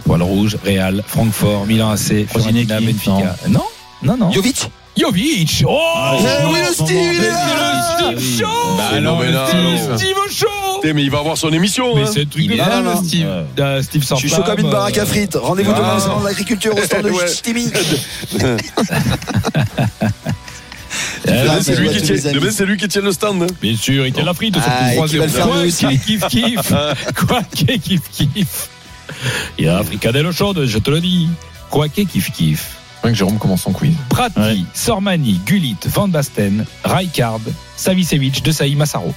Étoile rouge.
Real, Francfort, Milan AC, Fiorentina, Benfica. Non, non, non.
Jovic.
Jovic. Oh
Eh oui, le Steve, là.
Le Steve Show
Bah
alors, le
Phénoménal.
Steve, Show
Mais il va avoir son émission.
Mais
hein.
c'est truc de
là, le Steve.
Euh, Steve
Je suis chaud comme une baraque à
euh,
frites. Rendez-vous
Ah.
demain au salon de l'agriculture au stand de
Ouais.
Ch'timi. *laughs*
Demain,
Ah,
c'est
mais
lui lui qui tient le stand. hein.
Bien sûr, il tient la frite,
Ah,
surtout
et qui va le
3-0.
faire
Quoi kiff, kiff. *laughs* Quoi kiff, kiff. *laughs* Il y a Fricadelle chaude, je te le dis. Quoi qu'il kiff, kiff.
Que Jérôme commence son quiz.
Prati,
Ouais.
Sormani, Gullit, Van Basten, Rijkaard, Savicevic, De Saï, Massaro.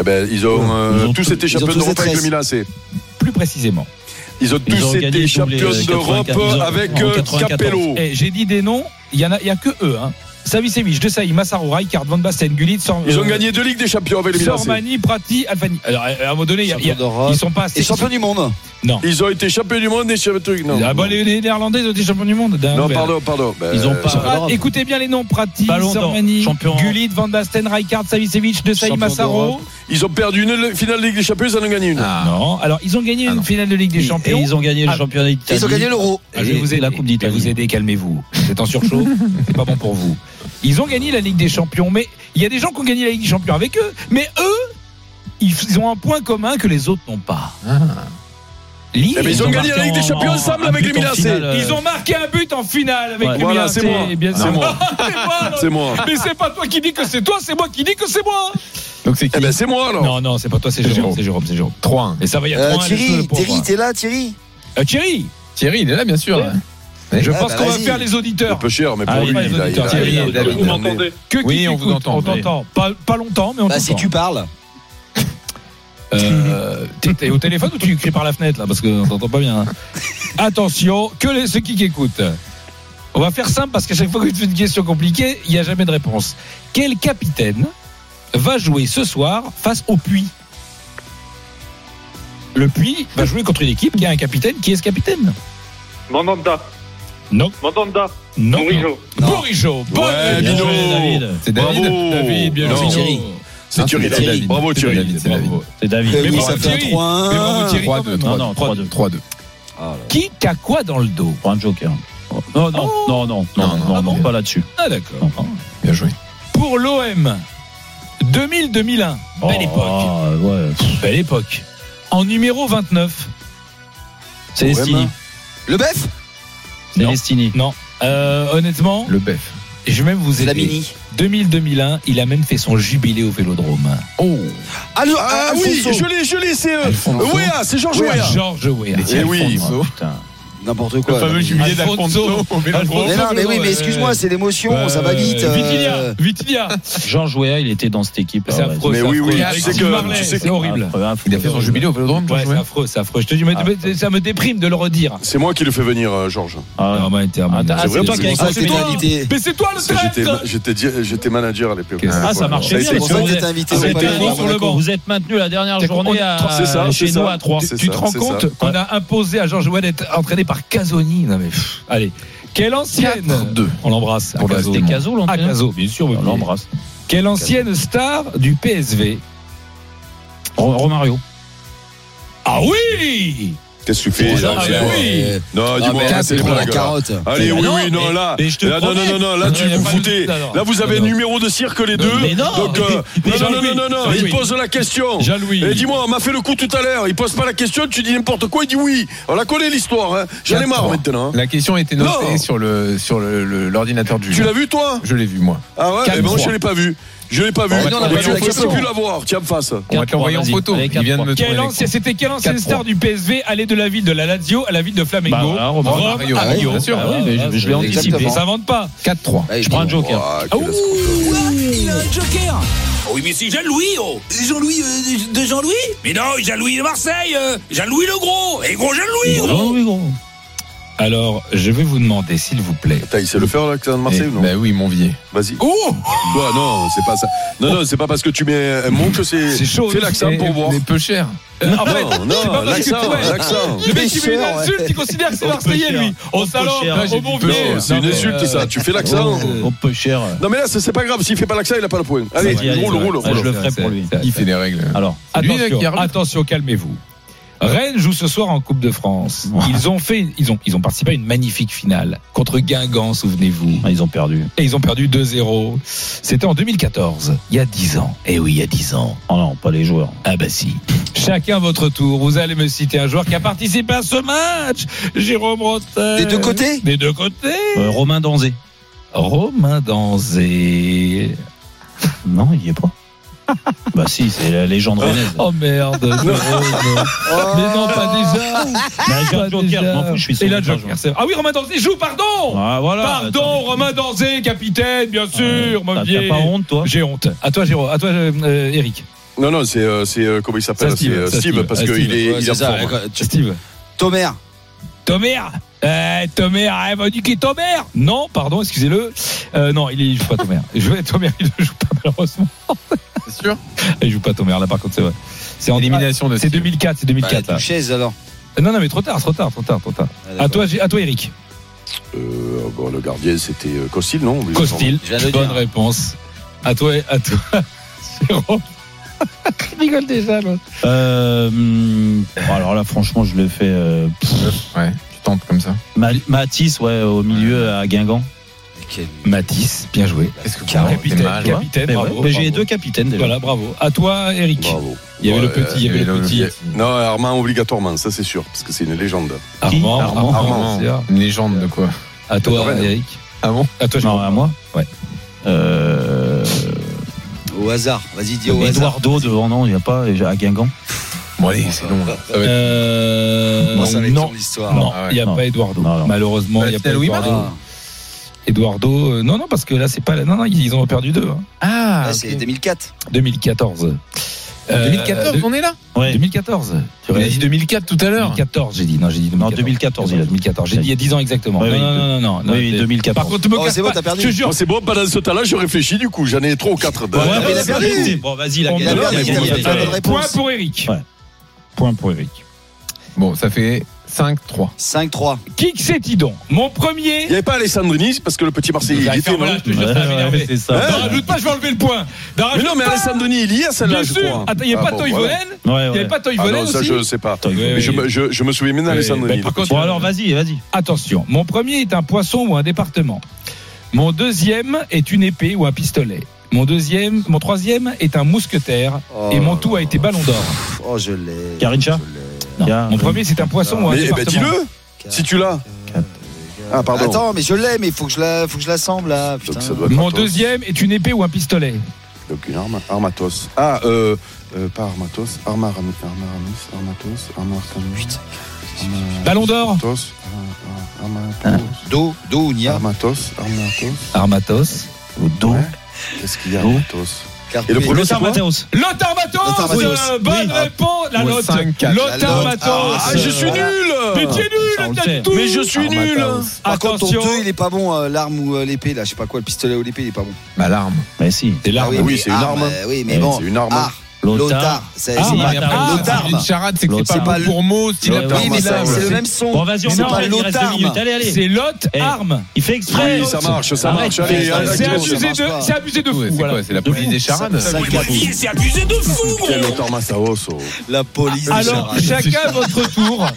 Eh ben, ils ont, euh,
Ils ont
tous été
ils
champions d'Europe avec le. Milan AC.
Plus précisément.
Ils ont
Ils
tous
ont gagné
été champions
les
d'Europe
84, ils ont-
avec euh,
94.
Capello.
Et j'ai dit des noms, il y en a, il y a que eux, hein. Savicevic, De Sailly, Massaro, Rijkaard, Van Basten, Gullit, Sor-
Ils ont
euh,
gagné deux Ligues des Champions avec les Milan.
Sormani, Prati, Alfani. Alors, à un moment donné, y a- y ils sont pas assez.
Et champion du monde.
Non.
Ils ont été champions du monde et champions Non,
Ah bah, les, les Néerlandais ils ont été champions du monde.
non pardon, pardon. Ben,
Ils ont pas-
Ah,
d'Europe.
écoutez bien les noms Prati, Sormani,
champion.
Gullit, Van Basten, Rijkaard, Savicevic, De
Champion
Massaro.
Ils ont perdu une finale de Ligue des Champions, ils en ont gagné une.
Ah.
Non, alors ils ont gagné
Ah
une finale de Ligue des Champions.
Et ils ont gagné le
Ah,
championnat d'Italie.
Ils ont gagné l'euro.
Ah, je vais vous aider.
la Coupe d'Italie.
vous aider, calmez-vous. Vous êtes en surchaud, *laughs* c'est pas bon pour vous. Ils ont gagné la Ligue des Champions, mais il y a des gens qui ont gagné la Ligue des Champions avec eux, mais eux, ils ont un point commun que les autres n'ont pas. Lille,
Eh ben, ils ont gagné la Ligue des Champions
en-
ensemble avec
but
les Milan
euh,
Ils ont marqué un but en finale avec
Ouais.
les
Voilà, c'est moi. *laughs* C'est moi.
c'est. Mais c'est pas toi qui dis que c'est toi, c'est moi qui dis que c'est moi.
Donc c'est
Eh
qui
ben c'est moi alors.
Non, non, c'est pas toi, c'est Jérôme. C'est Jérôme, c'est Jérôme.
3-1.
Et ça va, il y a
Euh,
3
Thierry, Thierry, t'es là, Thierry?
Euh, Thierry,
Thierry, il est là, bien sûr.
Je pense
bah,
qu'on va faire les
Un
auditeurs.
peu cher, mais pour
Ah,
lui,
oui,
il a- il a-
Thierry,
il a- il a-
Vous m'entendez
Que qui
Oui, on vous entend.
On t'entend. Pas, pas longtemps, mais on
Bah, si
t'entend.
tu parles.
Euh, t'es- T'es au téléphone ou tu cries par la fenêtre là Parce qu'on t'entend pas bien. hein. Attention, que les, ceux qui écoutent. On va faire simple parce qu'à chaque fois que tu fais une question compliquée, il n'y a jamais de réponse. Quel capitaine va jouer ce soir face au Puy? Le Puy va jouer contre une équipe qui a un capitaine. Qui est ce capitaine?
Mandanda.
Non.
Mandanda.
Non.
Non.
Bourigeau. Bonne
Ouais.
David.
C'est David.
Bravo.
David, bien joué.
Thierry.
C'est Thierry.
c'est David.
Bravo Thierry.
David, c'est David.
Bravo.
C'est David.
Mais bravo,
ça fait un
Thierry.
3-1.
Mais bravo, Thierry, quand
3-2.
même.
Non, non,
3-2. 3-2.
Qui a quoi dans le dos?
Pour un joker. Non, non,
Oh.
non, non, non,
Non,
non,
non,
non,
ah
pas là-dessus.
Ah d'accord.
Bien joué.
Pour l'OM, 2000-2001, belle époque.
Ah, ouais.
Belle époque. En numéro 29.
C'est Destiny.
Le bœuf?
C'est
Non.
Destiny.
Non. Euh, honnêtement,
Le bœuf.
je vais même vous aider.
Flamini.
2000-2001, il a même fait son jubilé au Vélodrome.
Oh.
Ah,
Ah oui, je l'ai, je l'ai, c'est euh,
Alfonso.
Wea, c'est Georges
Wea.
Wea.
Georges Weah.
Eh oui.
Oh, putain.
N'importe quoi. là.
jubilé
Alfonso. *laughs* Alfonso.
Mais non, mais oui, mais
Euh,
excuse-moi, c'est l'émotion, ça va vite. euh,
Vitilia. Vitilia.
Georges Weah, il était dans cette équipe.
C'est
Ah
affreux.
Mais
c'est
oui, oui,
Avec
tu sais tu
c'est horrible.
Affreux, affreux.
Il a fait son jubilé au Vélodrome,
Ouais, c'est affreux, c'est affreux. Je te dis, mais- ça me déprime de le redire.
C'est moi qui le fais venir, euh, Georges.
Ah.
Non, mais t'es un- c'est
c'est toi
Ah.
Mais c'est toi le
C'est- J'étais, manager à l'époque.
Ah, ça marchait bien.
C'est
le.
Vous êtes maintenu la dernière
C'est
journée
c'est
chez
c'est
nous
ça.
à 3.
C'est
Tu te rends
c'est
compte qu'on a imposé à Georges Weah d'être entraîné par Casoni Non mais pff, allez. Quelle ancienne
4-2.
On l'embrasse.
Pour
Caso.
Caso,
Ah, Caso, bien sûr. oui,
On l'embrasse.
Quelle ancienne star du PSV
Ro- Romario.
Ah oui
Qu'est-ce que tu fais là,
Ah, oui.
Non,
Ah,
dis-moi,
c'est
les blagues. Allez, oui,
non,
oui, non, là. non, non, non, non, là, tu vous foutez. Là, vous avez un numéro de cirque, les deux. Donc, euh, non, non, non, non, non, il pose la question. Et dis-moi, on m'a fait le coup tout à l'heure. Il pose pas la question, tu dis n'importe quoi, il dit oui. On la connaît l'histoire, hein. J'en ai marre
4-3.
maintenant. hein.
La question était notée sur le sur l'ordinateur du.
Tu l'as vu, toi?
Je l'ai vu moi.
Ah ouais, mais bon,
4-3.
je l'ai pas vu. Je l'ai pas vu.
On
peux
question.
plus l'avoir. Tiens, en face.
On va te l'envoyer en photo. Me.
C'était quelle ancienne
4-3.
star du PSV allait de la ville de la Lazio à la ville de Flamengo
Bah,
Ah
Rio.
bien sûr.
Ah ouais, mais je- l'ai anticipé.
Ça s'invente pas.
4-3.
Ouais,
Je prends un joker.
Ah,
Ah,
quel.
Il a un joker Oui, mais c'est Jean-Louis, oh Jean-Louis euh, de Jean-Louis? Mais non, Jean-Louis de Marseille euh, Jean-Louis le gros Et gros Jean-Louis gros.
Oui, gros.
Alors, je vais vous demander, s'il vous plaît.
Attends, il sait le faire, l'accent de Marseille
Eh,
ou non
Bah oui, mon vieux.
Vas-y.
Oh
non, c'est pas ça. Non, non, c'est pas parce que tu mets un mot que c'est.
C'est chaud.
Fais l'accent pour voir.
Mais peu cher.
Euh,
Non,
c'est pas
non, l'accent, l'accent.
Le mec qui met une insulte,
ouais.
il considère que c'est
Au
Marseillais,
peu cher.
lui.
Peu
salon,
cher.
au bon
Non,
vieux.
c'est une insulte,
euh,
ça. Tu fais l'accent.
Au peu cher.
Non, mais là, c'est c'est pas grave. S'il fait pas l'accent, il a pas le point. Allez, roule, roule,
Ouais,
roule.
je le ferai pour lui.
Il fait des règles.
Alors,
attention, calmez-vous. Rennes joue ce soir en Coupe de France. Ils ont fait, ils ont, ils ont participé à une magnifique finale contre Guingamp, souvenez-vous.
ah, ils ont perdu.
Et ils ont perdu 2-0. C'était en 2014, il y a 10 ans. Eh oui, il y a 10 ans.
Oh non, pas les joueurs.
Ah bah si. Chacun votre tour. Vous allez me citer un joueur qui a participé à ce match. Jérôme Rotten.
Des deux côtés?
Des deux côtés.
Euh, Romain Danzé.
Romain Danzé.
Non, il y est pas. *laughs* bah si, c'est la légende rennaise.
Oh merde, Jérôme. Mais non, pas déjà.
Bah, j'ai un joker,
déjà.
je m'en fous, je suis
Et là,
sur le
Joker. c'est- Ah oui, Romain Danzé joue, pardon.
Ah voilà.
Pardon. Romain Danzé, capitaine, bien sûr, mon
T'as
vieil.
pas honte, toi
J'ai honte. À toi, Jérôme. À toi, euh, Eric.
Non, non, c'est, euh, c'est, euh, comment il s'appelle
Ça, Steve,
C'est euh,
ça,
Steve,
Steve.
parce
Ah,
qu'il est,
Ouais,
il est
Steve.
Tomer.
Tomer. Eh, Tomer, elle va niquer Tomer Non, pardon, excusez-le. Euh, non, il, il joue pas Tomer. *laughs* Il joue Tomer, il ne joue pas malheureusement.
C'est sûr? *laughs*
Il joue pas Tomer, là par contre, c'est vrai. C'est en
Élimination de
C'est 2004, c'est 2004
Bah. Duchesse alors.
Non, non, mais trop tard, trop tard, trop tard, trop tard.
Ah,
À toi, à toi, Eric.
Euh, bon, le gardien, c'était euh, Costil, non?
Costil, bonne
dire.
réponse. À toi, à toi. *laughs* Jérôme. Il rigole déjà, l'autre.
Euh, bon, alors là, franchement, je le fais. euh, pff,
Ouais, comme ça.
Ma- Matisse, ouais, au milieu à Guingamp.
Quel-
Matisse, bien joué.
Qu'est-ce que vous
Capitaine,
mal,
capitaine,
Mais
bravo.
ouais, j'ai deux capitaines déjà.
Voilà, bravo. À toi, Eric.
Bravo.
Il y avait le petit, il y avait le petit.
Non, Armand obligatoirement, ça c'est sûr, parce que c'est une légende.
Armand,
Armand.
Armand.
Une légende de quoi
À toi. Eric.
Ah bon
À toi,
Non,
Jérôme.
à moi
Ouais.
Euh,
Au hasard. Vas-y, dis au hasard.
Eduardo devant, non, il n'y a pas, à Guingamp.
Bon, allez, c'est long là.
Euh,
Moi, ça va être
non, non,
Ah ouais.
il n'y a
Non.
pas Eduardo.
Non, non.
Malheureusement, il n'y a pas
Louis
Eduardo.
Ah,
Eduardo, euh, non, non, parce que là, c'est pas. Non, non, ils ont perdu deux. hein.
Ah,
là,
ok.
c'est 2004.
2014. Euh,
2014,
de-
on est là
Ouais.
2014.
Tu as dit 2004 tout à l'heure
2014, j'ai dit. Non, j'ai dit 2014.
Non, 2014, il a dit.
2014. J'ai dit il y a 10 ans exactement.
Ouais,
non,
oui,
non, non, non, non.
Oui, oui,
c'est-
2014.
Par contre, tu me
Oh,
casses
c'est bon,
pas.
t'as perdu.
Je te jure.
Bon, c'est bon, pendant ce temps-là, je réfléchis du coup, j'en ai trois ou quatre.
Ouais,
mais il a
vas-y,
perdu.
Bon, vas-y, la
On
Il a
me
perdu,
donne
il a
la
perdu la bonne
Point pour Eric.
Ouais.
Point pour Eric.
Bon, ça fait 5-3.
5-3.
Qui que c'est donc? Mon
Il
premier.
n'y avait pas Alessandrini, parce que le petit Marseillais, il
Allez,
était. non
je te jure, ça
c'est ça.
Ne rajoute pas, je vais enlever le point.
Mais non, mais. Alessandrini, il y a celle-là,
Bien
je
sûr.
crois.
Attends, il n'y a
Ah
pas Toivonen
voilà.
Il n'y avait pas
Ah
Toivonen
non, ça, je ne sais pas. Je, me- souviens maintenant
Oui,
d'Alessandrini.
contre,
Bon, alors, vas-y, vas-y.
Attention, mon premier est un poisson ou un département? Mon deuxième est une épée ou un pistolet. Mon deuxième, mon troisième est un mousquetaire.
Oh.
Et mon tout a été ballon d'or.
Oh, je l'ai.
Karincha
Je l'ai.
Non, Mon premier c'est un poisson ou un
Mais eh ben,
département.
dis-le, si tu l'as. Ah, pardon.
Attends, mais je l'ai, mais il faut que je la, faut que je l'assemble là. Putain.
Mon
Armatos.
deuxième est une épée ou un pistolet.
Donc une arme, Armatos. Ah, euh, euh, pas Armatos, Armar, Armaramis, Armatos, Armatos.
Ballon d'or.
Do, Do ou Nia.
Armatos, Armatos.
Armatos.
Do.
Ouais. Qu'est-ce qu'il y a,
Do.
Armatos Et le premier, c'est
Lothar
Matos.
Lothar Matthäus.
euh, Bonne
Oui.
réponse. La.
5-4.
Lothar. Matos.
Ah, je suis nul
Mais tu es nul.
Mais je suis nul
Par contre, ton
Attention.
2, il est pas bon, euh, l'arme ou euh, l'épée là. Je sais pas quoi, le pistolet ou l'épée, il est pas bon.
Bah, l'arme.
Mais si.
C'est l'arme.
Ah
oui, c'est une arme.
euh, oui, mais
Eh,
bon.
c'est une arme.
Ah,
Lothar.
C'est
Ah,
Ah,
Lothar.
c'est une charade, c'est que c'est pas
pas
pour mot,
oui,
mais c'est le même son.
Bon, vas-y, on
C'est pas Lothar.
minutes. Allez, allez.
C'est Lot
Eh.
Arme.
Il fait exprès.
Oui, ça marche, ça marche. Allez,
c'est
abusé
C'est
de-
c'est abusé de fou.
C'est quoi C'est la police des charades
c'est abusé de fou,
Lothar Massaos, oh.
La police. des
Alors, chacun à votre tour. *laughs*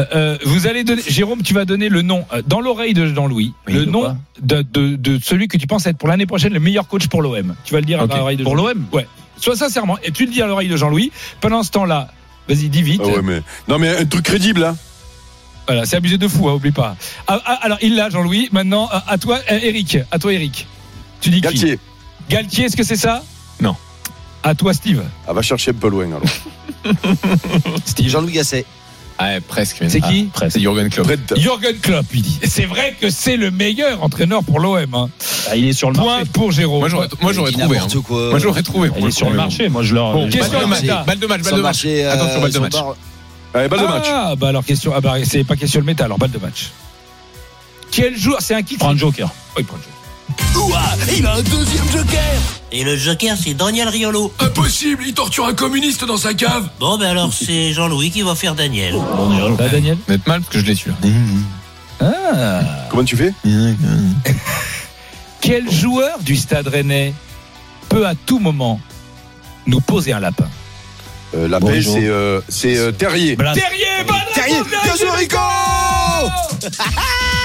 Euh, euh, vous allez donner, Jérôme, tu vas donner le nom euh, dans l'oreille de Jean-Louis,
Oui,
le nom de, de, de celui que tu penses être pour l'année prochaine le meilleur coach pour l'OM. Tu vas le dire
Ok.
à l'oreille de
Pour l'OM
Ouais. Sois sincèrement, et tu le dis à l'oreille de Jean-Louis. Pendant ce temps-là, vas-y, dis vite.
Ah ouais, mais... Non, mais un truc crédible, hein.
Voilà, c'est abusé de fou, hein, oublie pas. Ah, ah, alors, il l'a, Jean-Louis. Maintenant, à, à toi, euh, Eric. À toi, Eric. Tu dis qui
Galtier.
Galtier, est-ce que c'est ça?
Non.
À toi, Steve.
Ah, va chercher un peu loin, alors.
Steve. *laughs*
Jean-Louis Gasset.
Ouais, presque. mais
C'est
non.
qui
C'est Jürgen Klopp.
Jürgen Klopp, il dit. C'est vrai que c'est le meilleur entraîneur pour l'OM. Hein.
Ah, Il est sur le
Point
marché.
pour Jérôme.
Moi, j'aurais, moi, trouvé. hein.
quoi.
Moi, j'aurais trouvé.
Il est sur le marché. Moi, je leur.
Bon, question
Balle de match, balle de match, balle de match.
euh,
Attention, balle de
sur
match.
bar-
Allez, balle de match.
Ah, bah alors, question. Ah, bah, c'est pas question le métal, alors balle de match. Quel joueur C'est un qui
Prends un joker.
Oui, prends le joker.
Ouah, il a un deuxième joker
Et le joker, c'est Daniel Riolo.
Impossible, il torture un communiste dans sa cave
Bon, ben alors, c'est Jean-Louis qui va faire Daniel.
Ah, Daniel
Vous êtes mal parce que je l'ai su. là.
Ah.
Comment tu fais
Quel joueur du stade rennais peut à tout moment nous poser un lapin?
Euh, La paix,
Bonjour.
c'est euh, c'est, euh, Terrier.
Terrier, bonne
Terrier, bien joué, Rico *laughs*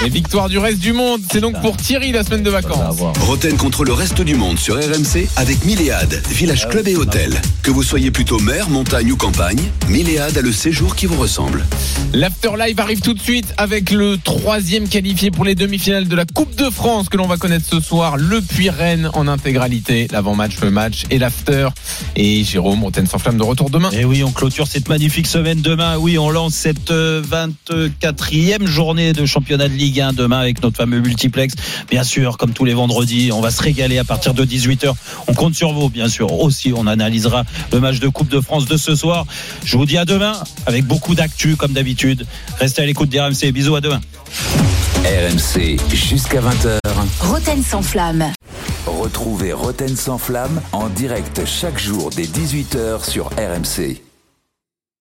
Et victoire du reste du monde. C'est donc pour Thierry la semaine de vacances.
Roten contre le reste du monde sur RMC avec Milléade, village club et hôtel. Que vous soyez plutôt mer, montagne ou campagne, Milléade a le séjour qui vous ressemble.
L'Afterlive arrive tout de suite avec le troisième qualifié pour les demi-finales de la Coupe de France que l'on va connaître ce soir. Le Puy-Rennes en intégralité. L'avant-match, le match et l'after. Et Jérôme, Roten sans flamme de retour demain.
Et oui, on clôture cette magnifique semaine demain. Oui, on lance cette euh, 24e journée de championnat de Ligue Ligue 1 demain avec notre fameux multiplex. Bien sûr, comme tous les vendredis, on va se régaler à partir de 18h. On compte sur vous, bien sûr. Aussi, on analysera le match de Coupe de France de ce soir. Je vous dis à demain avec beaucoup d'actu comme d'habitude. Restez à l'écoute d'RMC. Bisous à demain.
RMC jusqu'à 20h.
Roten sans flamme.
Retrouvez Roten sans flamme en direct chaque jour dès 18h sur RMC.